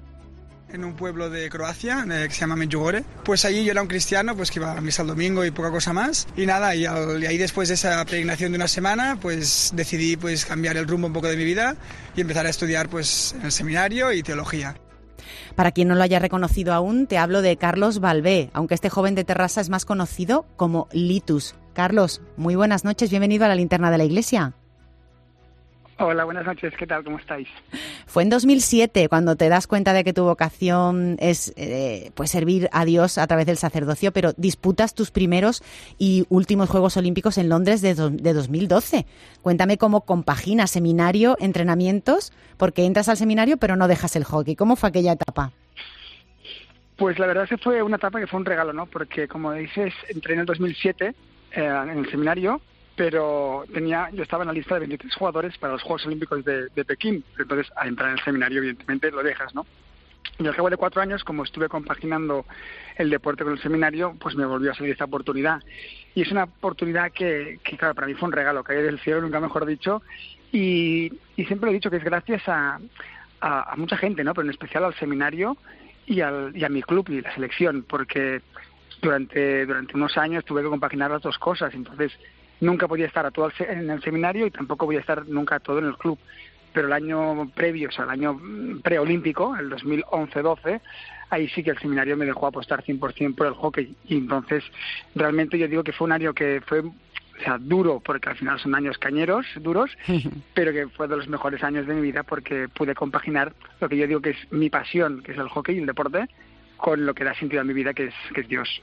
en un pueblo de Croacia que se llama Medjugorje. Pues allí yo era un cristiano, pues que iba a misa el domingo y poca cosa más. Y nada, y, ahí después de esa peregrinación de una semana, pues decidí pues cambiar el rumbo un poco de mi vida y empezar a estudiar pues en el seminario y teología. Para quien no lo haya reconocido aún, te hablo de Carlos Balbé, aunque este joven de Terrassa es más conocido como Litus. Carlos, muy buenas noches, bienvenido a la linterna de la iglesia. Hola, buenas noches, ¿qué tal? ¿Cómo estáis? Fue en 2007 cuando te das cuenta de que tu vocación es eh, pues servir a Dios a través del sacerdocio, pero disputas tus primeros y últimos Juegos Olímpicos en Londres de, de 2012. Cuéntame cómo compaginas seminario, entrenamientos, porque entras al seminario pero no dejas el hockey. ¿Cómo fue aquella etapa? Pues la verdad es que fue una etapa que fue un regalo, ¿no? Porque como dices, entré en el 2007 eh, en el seminario pero tenía, yo estaba en la lista de 23 jugadores para los Juegos Olímpicos de, Pekín. Entonces, al entrar en el seminario, evidentemente, lo dejas, ¿no? Y al cabo de cuatro años, como estuve compaginando el deporte con el seminario, pues me volvió a salir esta oportunidad. Y es una oportunidad que, que claro, para mí fue un regalo, hay del cielo, nunca mejor dicho. Y, y siempre he dicho que es gracias a, a, a, mucha gente, ¿no? Pero en especial al seminario y, al, y a mi club y la selección, porque durante, durante unos años tuve que compaginar las dos cosas. Entonces, nunca podía estar a todo en el seminario y tampoco voy a estar nunca todo en el club. Pero el año previo, o sea, el año preolímpico, el 2011-12, ahí sí que el seminario me dejó apostar 100% por el hockey. Y entonces, realmente yo digo que fue un año que fue o sea, duro, porque al final son años cañeros, duros, pero que fue de los mejores años de mi vida porque pude compaginar lo que yo digo que es mi pasión, que es el hockey y el deporte, con lo que da sentido a mi vida, que es, que es Dios.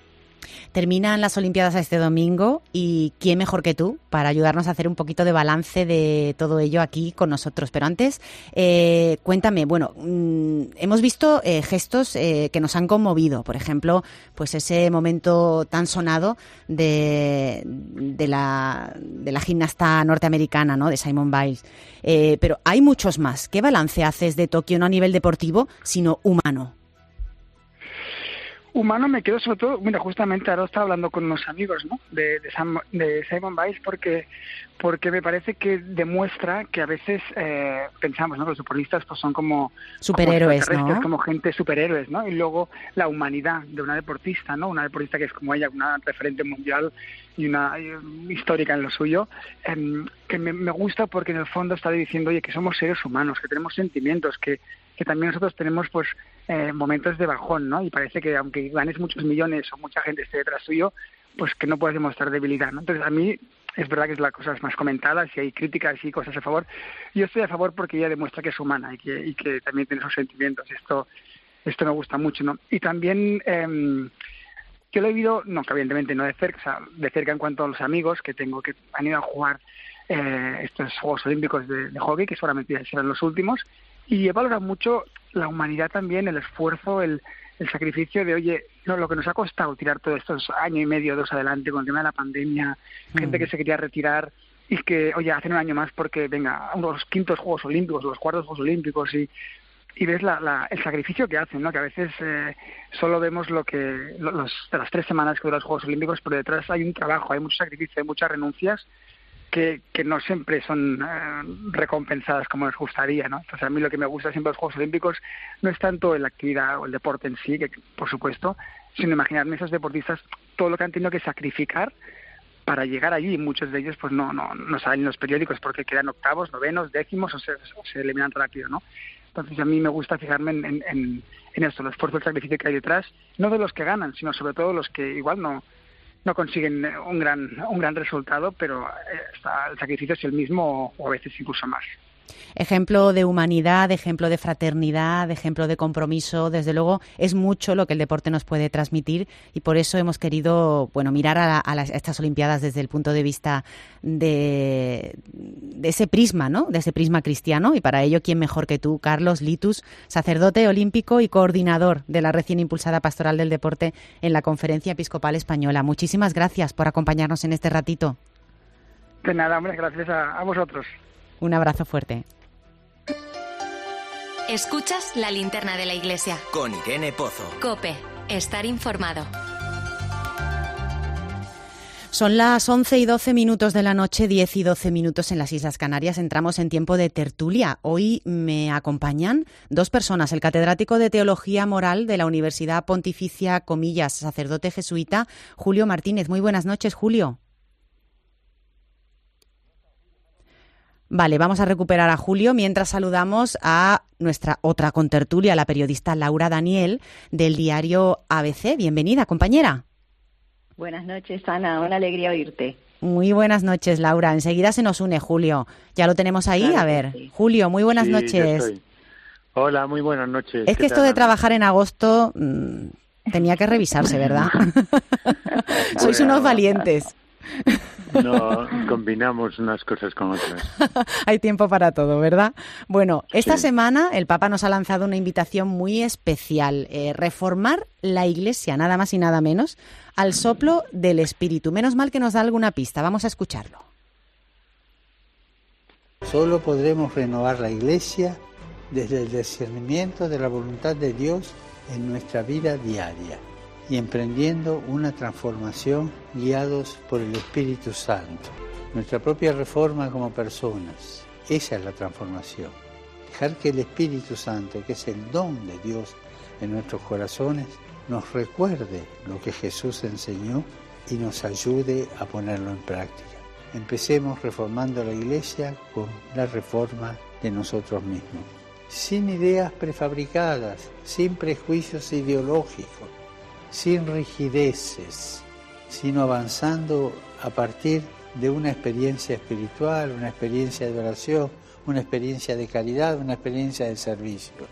Terminan las Olimpiadas este domingo y quién mejor que tú para ayudarnos a hacer un poquito de balance de todo ello aquí con nosotros. Pero antes, eh, cuéntame, bueno, mm, hemos visto eh, gestos eh, que nos han conmovido. Por ejemplo, pues ese momento tan sonado de, la, de la gimnasta norteamericana, ¿no? De Simon Biles. pero hay muchos más. ¿Qué balance haces de Tokio no a nivel deportivo, sino humano? Humano me quedo sobre todo, mira, justamente ahora estaba hablando con unos amigos, ¿no? De, de, Simon Biles porque porque me parece que demuestra que a veces eh, pensamos, ¿no? Que los deportistas pues son como superhéroes, como, como gente superhéroes, ¿no? Y luego la humanidad de una deportista, ¿no? Una deportista que es como ella, una referente mundial y una histórica en lo suyo, em, que me, me gusta porque en el fondo está diciendo, oye, que somos seres humanos, que tenemos sentimientos, que que también nosotros tenemos pues eh, momentos de bajón, ¿no? Y parece que aunque ganes muchos millones o mucha gente esté detrás suyo, pues que no puedes demostrar debilidad, ¿no? Entonces a mí es verdad que es la cosa más comentada, si hay críticas y cosas a favor. Yo estoy a favor porque ella demuestra que es humana y que, y que también tiene sus sentimientos. Esto, esto me gusta mucho, ¿no? Y también eh, yo lo he vivido, no, que evidentemente no de cerca, o sea, de cerca en cuanto a los amigos que tengo que han ido a jugar eh, estos Juegos Olímpicos de, hockey, que seguramente serán los últimos, y he valorado mucho la humanidad también, el esfuerzo, el, el sacrificio de, oye, no, lo que nos ha costado tirar todos estos año y medio, dos adelante con el tema de la pandemia, gente que mm. se quería retirar y que, oye, hacen un año más porque, venga, unos quintos Juegos Olímpicos, los cuartos Juegos Olímpicos y, y ves la, la, el sacrificio que hacen, ¿no? Que a veces eh, solo vemos lo que los, de las tres semanas que duran los Juegos Olímpicos, pero detrás hay un trabajo, hay mucho sacrificio, hay muchas renuncias que, que no siempre son eh, recompensadas como les gustaría, ¿no? Entonces a mí lo que me gusta siempre de los Juegos Olímpicos no es tanto la actividad o el deporte en sí, que por supuesto, sino imaginarme esos deportistas todo lo que han tenido que sacrificar para llegar allí. Muchos de ellos pues no, no, no salen en los periódicos porque quedan octavos, novenos, décimos o se, se eliminan rápido, ¿no? Entonces a mí me gusta fijarme en, en, en, en esto, el esfuerzo, el sacrificio que hay detrás, no de los que ganan, sino sobre todo los que igual no, no consiguen un gran, un gran resultado, pero eh, el sacrificio es el mismo o a veces incluso más. Ejemplo de humanidad, ejemplo de fraternidad, ejemplo de compromiso, desde luego es mucho lo que el deporte nos puede transmitir y por eso hemos querido bueno mirar a, estas Olimpiadas desde el punto de vista de, de, ese prisma, ¿no? De ese prisma cristiano y para ello quién mejor que tú, Carlos Litus, sacerdote olímpico y coordinador de la recién impulsada Pastoral del Deporte en la Conferencia Episcopal Española. Muchísimas gracias por acompañarnos en este ratito. De nada, hombre, gracias a vosotros. Un abrazo fuerte. Escuchas la linterna de la iglesia. Con Irene Pozo. Cope, estar informado. Son las 11 y 12 minutos de la noche, 10 y 12 minutos en las Islas Canarias. Entramos en tiempo de tertulia. Hoy me acompañan dos personas. El catedrático de Teología Moral de la Universidad Pontificia Comillas, sacerdote jesuita, Julio Martínez. Muy buenas noches, Julio. Vale, vamos a recuperar a Julio mientras saludamos a nuestra otra contertulia, la periodista Laura Daniel del diario ABC. Bienvenida, compañera. Buenas noches, Ana. Una alegría oírte. Muy buenas noches, Laura. Enseguida se nos une Julio. Ya lo tenemos ahí. a ver, Julio, muy buenas noches. Hola, muy buenas noches. Es que esto de trabajar en agosto mm, tenía que revisarse, ¿verdad? Sois unos valientes. No combinamos unas cosas con otras. Hay tiempo para todo, ¿verdad? Bueno, esta semana el Papa nos ha lanzado una invitación muy especial, eh, reformar la Iglesia, nada más y nada menos, al soplo del Espíritu. Menos mal que nos da alguna pista, vamos a escucharlo. Solo podremos renovar la Iglesia desde el discernimiento de la voluntad de Dios en nuestra vida diaria y emprendiendo una transformación guiados por el Espíritu Santo. Nuestra propia reforma como personas, esa es la transformación. Dejar que el Espíritu Santo, que es el don de Dios en nuestros corazones, nos recuerde lo que Jesús enseñó y nos ayude a ponerlo en práctica. Empecemos reformando la iglesia con la reforma de nosotros mismos, sin ideas prefabricadas, sin prejuicios ideológicos, sin rigideces, sino avanzando a partir de una experiencia espiritual, una experiencia de oración, una experiencia de caridad, una experiencia de servicio.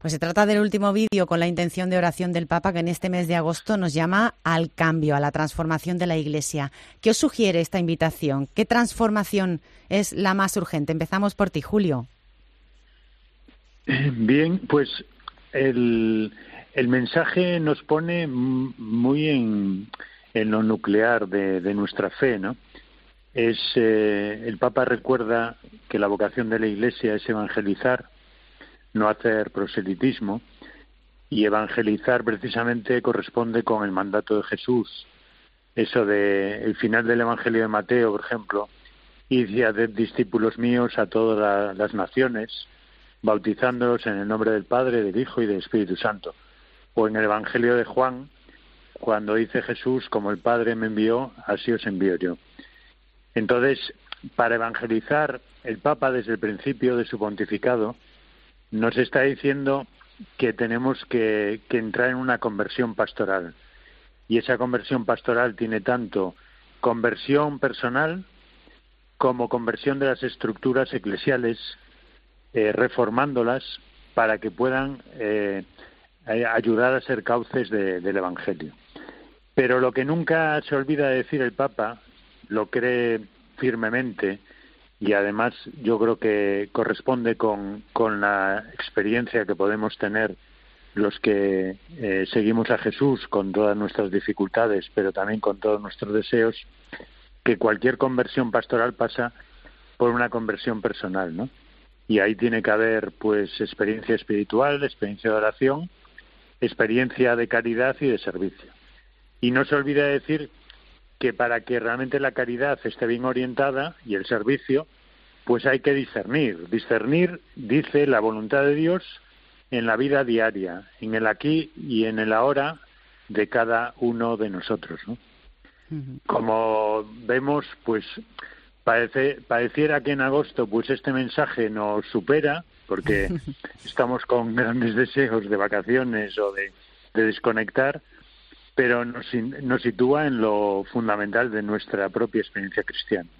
Pues se trata del último vídeo con la intención de oración del Papa que en este mes de agosto nos llama al cambio, a la transformación de la Iglesia. ¿Qué os sugiere esta invitación? ¿Qué transformación es la más urgente? Empezamos por ti, Julio. Bien, pues el, el mensaje nos pone muy en, lo nuclear de, nuestra fe, ¿no? Es eh, el Papa recuerda que la vocación de la Iglesia es evangelizar, no hacer proselitismo, y evangelizar precisamente corresponde con el mandato de Jesús. Eso de el final del Evangelio de Mateo, por ejemplo, y discípulos míos a todas las naciones, bautizándolos en el nombre del Padre, del Hijo y del Espíritu Santo. O en el Evangelio de Juan, cuando dice Jesús, como el Padre me envió, así os envío yo. Entonces, para evangelizar, el Papa desde el principio de su pontificado nos está diciendo que tenemos que, entrar en una conversión pastoral. Y esa conversión pastoral tiene tanto conversión personal como conversión de las estructuras eclesiales, eh, reformándolas para que puedan eh, ayudar a ser cauces del Evangelio. Pero lo que nunca se olvida de decir el Papa, lo cree firmemente, y además yo creo que corresponde con, con la experiencia que podemos tener los que eh, seguimos a Jesús con todas nuestras dificultades, pero también con todos nuestros deseos, que cualquier conversión pastoral pasa por una conversión personal, ¿no? Y ahí tiene que haber, pues, experiencia espiritual, experiencia de oración, experiencia de caridad y de servicio. Y no se olvide decir que para que realmente la caridad esté bien orientada y el servicio, pues hay que discernir. Discernir, dice la voluntad de Dios, en la vida diaria, en el aquí y en el ahora de cada uno de nosotros. ¿no? Como vemos, pues parece, pareciera que en agosto pues este mensaje nos supera, porque estamos con grandes deseos de vacaciones o de desconectar, pero nos, nos sitúa en lo fundamental de nuestra propia experiencia cristiana.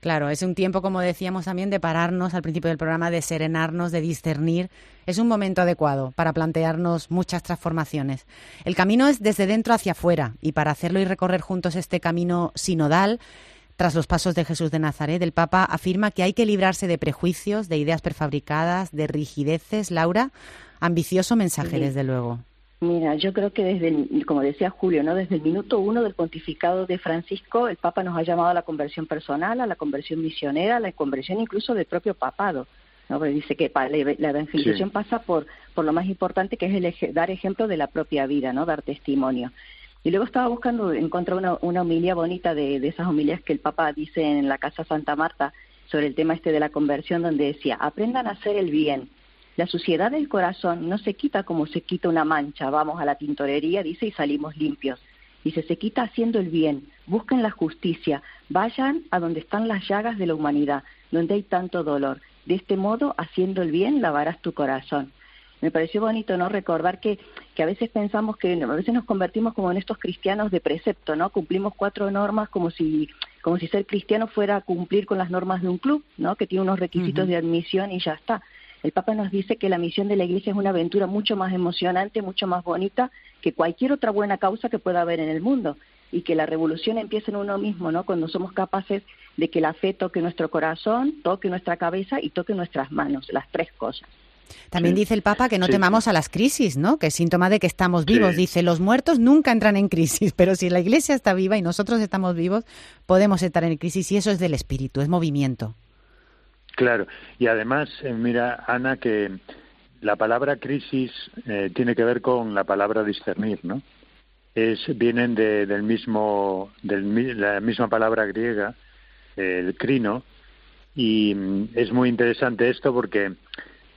Claro, es un tiempo, como decíamos también, de pararnos al principio del programa, de serenarnos, de discernir. Es un momento adecuado para plantearnos muchas transformaciones. El camino es desde dentro hacia afuera y para hacerlo y recorrer juntos este camino sinodal, tras los pasos de Jesús de Nazaret, el Papa afirma que hay que librarse de prejuicios, de ideas prefabricadas, de rigideces. Laura, ambicioso mensaje, desde luego. Mira, yo creo que desde, como decía Julio, no desde el minuto uno del pontificado de Francisco, el Papa nos ha llamado a la conversión personal, a la conversión misionera, a la conversión incluso del propio papado. ¿no? Porque dice que la evangelización pasa por, por lo más importante que es el dar ejemplo de la propia vida, no dar testimonio. Y luego estaba buscando, encontré una, una bonita de, de esas homilías que el Papa dice en la Casa Santa Marta sobre el tema este de la conversión, donde decía, aprendan a hacer el bien, la suciedad del corazón no se quita como se quita una mancha. Vamos a la tintorería, dice, y salimos limpios. Dice, se quita haciendo el bien. Busquen la justicia. Vayan a donde están las llagas de la humanidad, donde hay tanto dolor. De este modo, haciendo el bien, lavarás tu corazón. Me pareció bonito no recordar que, que a veces pensamos que a veces nos convertimos como en estos cristianos de precepto, ¿no? Cumplimos cuatro normas como si como si ser cristiano fuera cumplir con las normas de un club, ¿no? Que tiene unos requisitos de admisión y ya está. El Papa nos dice que la misión de la Iglesia es una aventura mucho más emocionante, mucho más bonita que cualquier otra buena causa que pueda haber en el mundo y que la revolución empieza en uno mismo, ¿no? Cuando somos capaces de que la fe toque nuestro corazón, toque nuestra cabeza y toque nuestras manos, las tres cosas. También dice el Papa que no temamos a las crisis, ¿no? Que es síntoma de que estamos vivos. Dice, los muertos nunca entran en crisis, pero si la Iglesia está viva y nosotros estamos vivos, podemos estar en crisis y eso es del espíritu, es movimiento. Claro, y además, eh, mira, Ana, que la palabra crisis eh, tiene que ver con la palabra discernir, ¿no? Es, vienen de, del mismo, del, la misma palabra griega, el crino, y mm, es muy interesante esto porque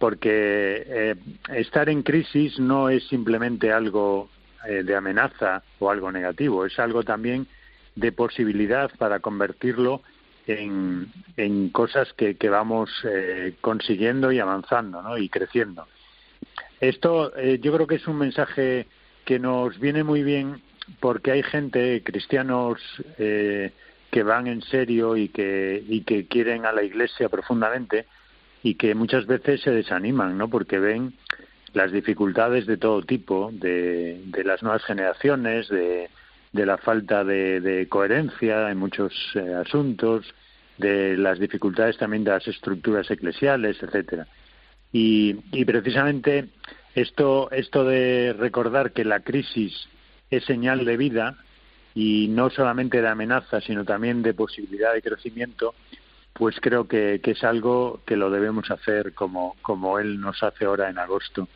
porque eh, estar en crisis no es simplemente algo de amenaza o algo negativo, es algo también de posibilidad para convertirlo en, cosas que, que vamos eh, consiguiendo y avanzando ¿no? y creciendo. Esto eh, yo creo que es un mensaje que nos viene muy bien porque hay gente, cristianos, eh, que van en serio y que, y que quieren a la Iglesia profundamente y que muchas veces se desaniman, ¿no? Porque ven las dificultades de todo tipo, de, de las nuevas generaciones, de, de la falta de, coherencia en muchos eh, asuntos, de las dificultades también de las estructuras eclesiales, etcétera. Y, y precisamente esto, esto de recordar que la crisis es señal de vida y no solamente de amenaza, sino también de posibilidad de crecimiento, pues creo que, que es algo que lo debemos hacer como, como él nos hace ahora en agosto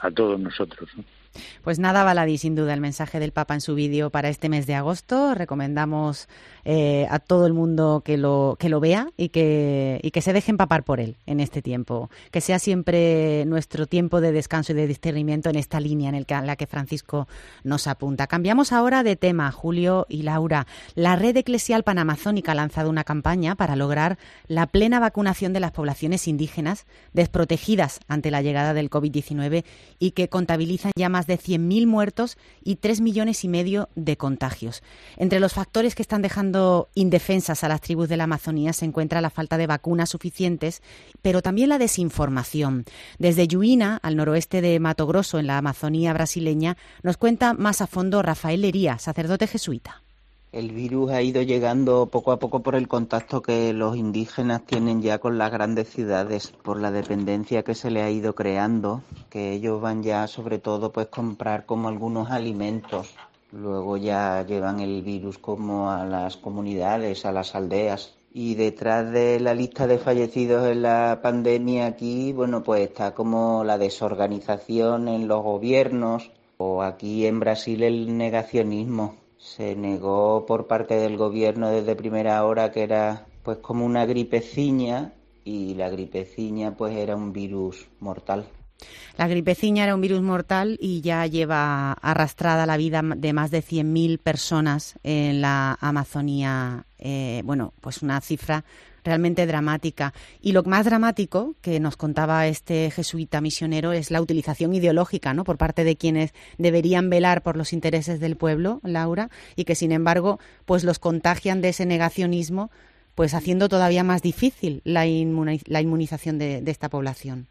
a todos nosotros. Pues nada, Baladí, sin duda, el mensaje del Papa en su vídeo para este mes de agosto. Recomendamos eh, a todo el mundo que lo, que lo vea y que, y que se deje empapar por él en este tiempo. Que sea siempre nuestro tiempo de descanso y de discernimiento en esta línea en, el en la que Francisco nos apunta. Cambiamos ahora de tema, Julio y Laura. La red eclesial panamazónica ha lanzado una campaña para lograr la plena vacunación de las poblaciones indígenas desprotegidas ante la llegada del COVID-19 y que contabilizan ya más de 100.000 muertos y 3 millones y medio de contagios. Entre los factores que están dejando indefensas a las tribus de la Amazonía se encuentra la falta de vacunas suficientes, pero también la desinformación. Desde Yuina, al noroeste de Mato Grosso, en la Amazonía brasileña, nos cuenta más a fondo Rafael Lería, sacerdote jesuita. El virus ha ido llegando poco a poco por el contacto que los indígenas tienen ya con las grandes ciudades, por la dependencia que se le ha ido creando, que ellos van ya sobre todo pues comprar como algunos alimentos, luego ya llevan el virus como a las comunidades, a las aldeas. Y detrás de la lista de fallecidos en la pandemia aquí, bueno, pues está como la desorganización en los gobiernos o aquí en Brasil el negacionismo se negó por parte del gobierno desde primera hora que era pues como una gripeciña y la gripeciña pues era un virus mortal. La gripeciña era un virus mortal y ya lleva arrastrada la vida de más de 100.000 personas en la Amazonía. Eh, bueno, pues una cifra realmente dramática. Y lo más dramático que nos contaba este jesuita misionero es la utilización ideológica, ¿no? Por parte de quienes deberían velar por los intereses del pueblo, Laura, y que sin embargo, pues los contagian de ese negacionismo, pues haciendo todavía más difícil la, inmunización de, de esta población.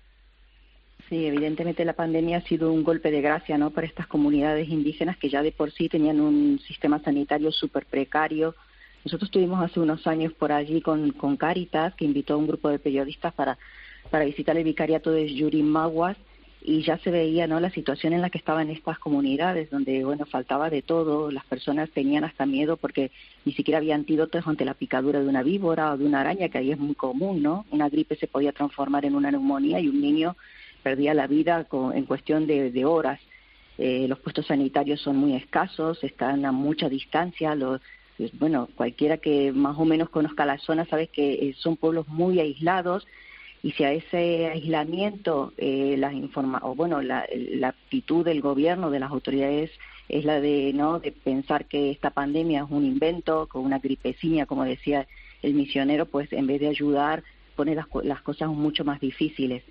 Sí, evidentemente la pandemia ha sido un golpe de gracia ¿no? para estas comunidades indígenas que ya de por sí tenían un sistema sanitario súper precario, nosotros estuvimos hace unos años por allí con, con Caritas, que invitó a un grupo de periodistas para, para visitar el vicariato de Yurimaguas y ya se veía no la situación en la que estaban estas comunidades donde bueno faltaba de todo las personas tenían hasta miedo porque ni siquiera había antídotos ante la picadura de una víbora o de una araña que ahí es muy común no una gripe se podía transformar en una neumonía y un niño perdía la vida en cuestión de, de horas. Eh, los puestos sanitarios son muy escasos están a mucha distancia los pues, bueno, cualquiera que más o menos conozca la zona sabe que eh, son pueblos muy aislados y si a ese aislamiento eh, las informa o bueno la, la, actitud del gobierno de las autoridades es la de no de pensar que esta pandemia es un invento con una gripecina como decía el misionero pues en vez de ayudar pone las, las cosas mucho más difíciles.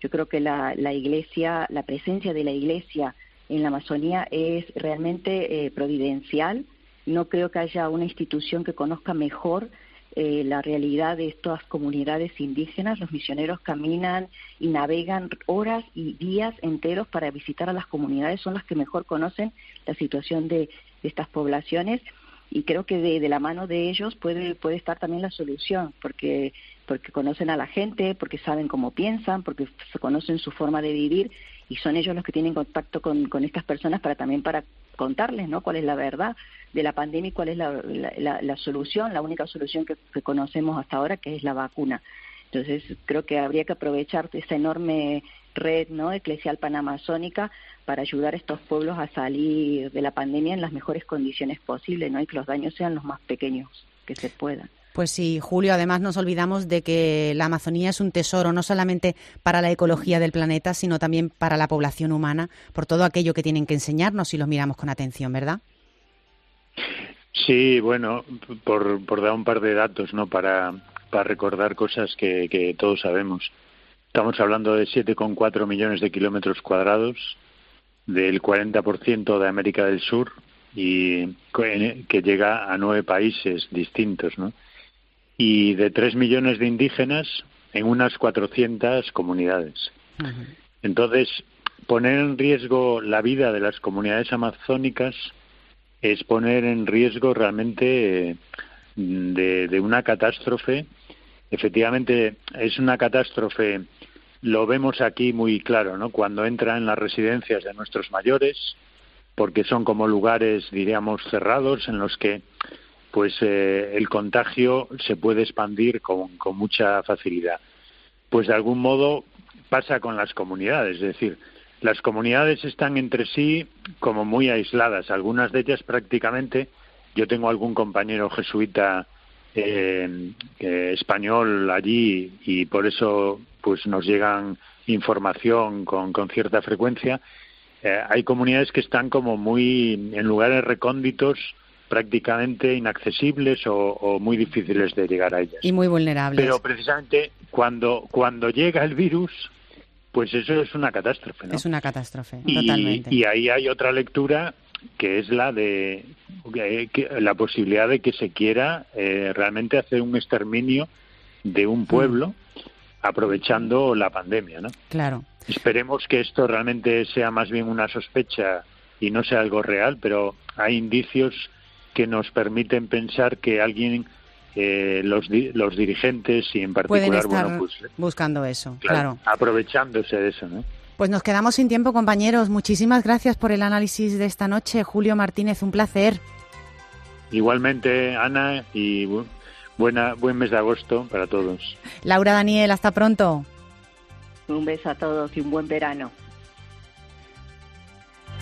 Yo creo que la, la iglesia la presencia de la iglesia en la Amazonía es realmente eh, providencial no creo que haya una institución que conozca mejor eh, la realidad de estas comunidades indígenas. Los misioneros caminan y navegan horas y días enteros para visitar a las comunidades, son las que mejor conocen la situación de, estas poblaciones y creo que de, de, la mano de ellos puede, puede estar también la solución, porque, porque conocen a la gente, porque saben cómo piensan, porque conocen su forma de vivir y son ellos los que tienen contacto con, con estas personas para también para contarles ¿no? cuál es la verdad de la pandemia y cuál es la, la, solución, la única solución que, conocemos hasta ahora, que es la vacuna. Entonces, creo que habría que aprovechar esa enorme red no eclesial panamazónica para ayudar a estos pueblos a salir de la pandemia en las mejores condiciones posibles ¿no? y que los daños sean los más pequeños que se puedan. Pues sí, Julio, además nos olvidamos de que la Amazonía es un tesoro no solamente para la ecología del planeta, sino también para la población humana, por todo aquello que tienen que enseñarnos si los miramos con atención, ¿verdad? Sí, bueno, por, dar un par de datos, ¿no? Para, recordar cosas que, que todos sabemos. Estamos hablando de 7,4 millones de kilómetros cuadrados, del 40% de América del Sur y que llega a nueve países distintos, ¿no? Y de tres millones de indígenas en unas 400 comunidades. Entonces, poner en riesgo la vida de las comunidades amazónicas es poner en riesgo realmente de, de una catástrofe. Efectivamente, es una catástrofe, lo vemos aquí muy claro, ¿no? Cuando entra en las residencias de nuestros mayores, porque son como lugares, diríamos, cerrados en los que pues eh, el contagio se puede expandir con, con mucha facilidad. Pues de algún modo pasa con las comunidades, es decir, las comunidades están entre sí como muy aisladas, algunas de ellas prácticamente, yo tengo algún compañero jesuita eh, español allí y por eso pues nos llegan información con, con cierta frecuencia, eh, hay comunidades que están como muy en lugares recónditos prácticamente inaccesibles o, muy difíciles de llegar a ellas. Y muy vulnerables. Pero precisamente cuando, cuando llega el virus, pues eso es una catástrofe. ¿no? Es una catástrofe, y, totalmente. Y ahí hay otra lectura que es la de la posibilidad de que se quiera eh, realmente hacer un exterminio de un pueblo mm. aprovechando la pandemia, ¿no? Claro. Esperemos que esto realmente sea más bien una sospecha y no sea algo real, pero hay indicios que nos permiten pensar que alguien, eh, los, los dirigentes y en particular, bueno, pues, buscando eso, claro, aprovechándose de eso, ¿no? Pues nos quedamos sin tiempo, compañeros. Muchísimas gracias por el análisis de esta noche. Julio Martínez, un placer. Igualmente, Ana, y buena, buen mes de agosto para todos. Laura Daniel, hasta pronto. Un beso a todos y un buen verano.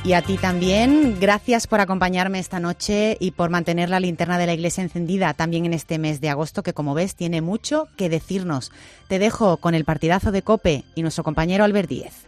Y a ti también, gracias por acompañarme esta noche y por mantener la linterna de la iglesia encendida también en este mes de agosto que como ves tiene mucho que decirnos. Te dejo con el partidazo de Cope y nuestro compañero Albert Díez.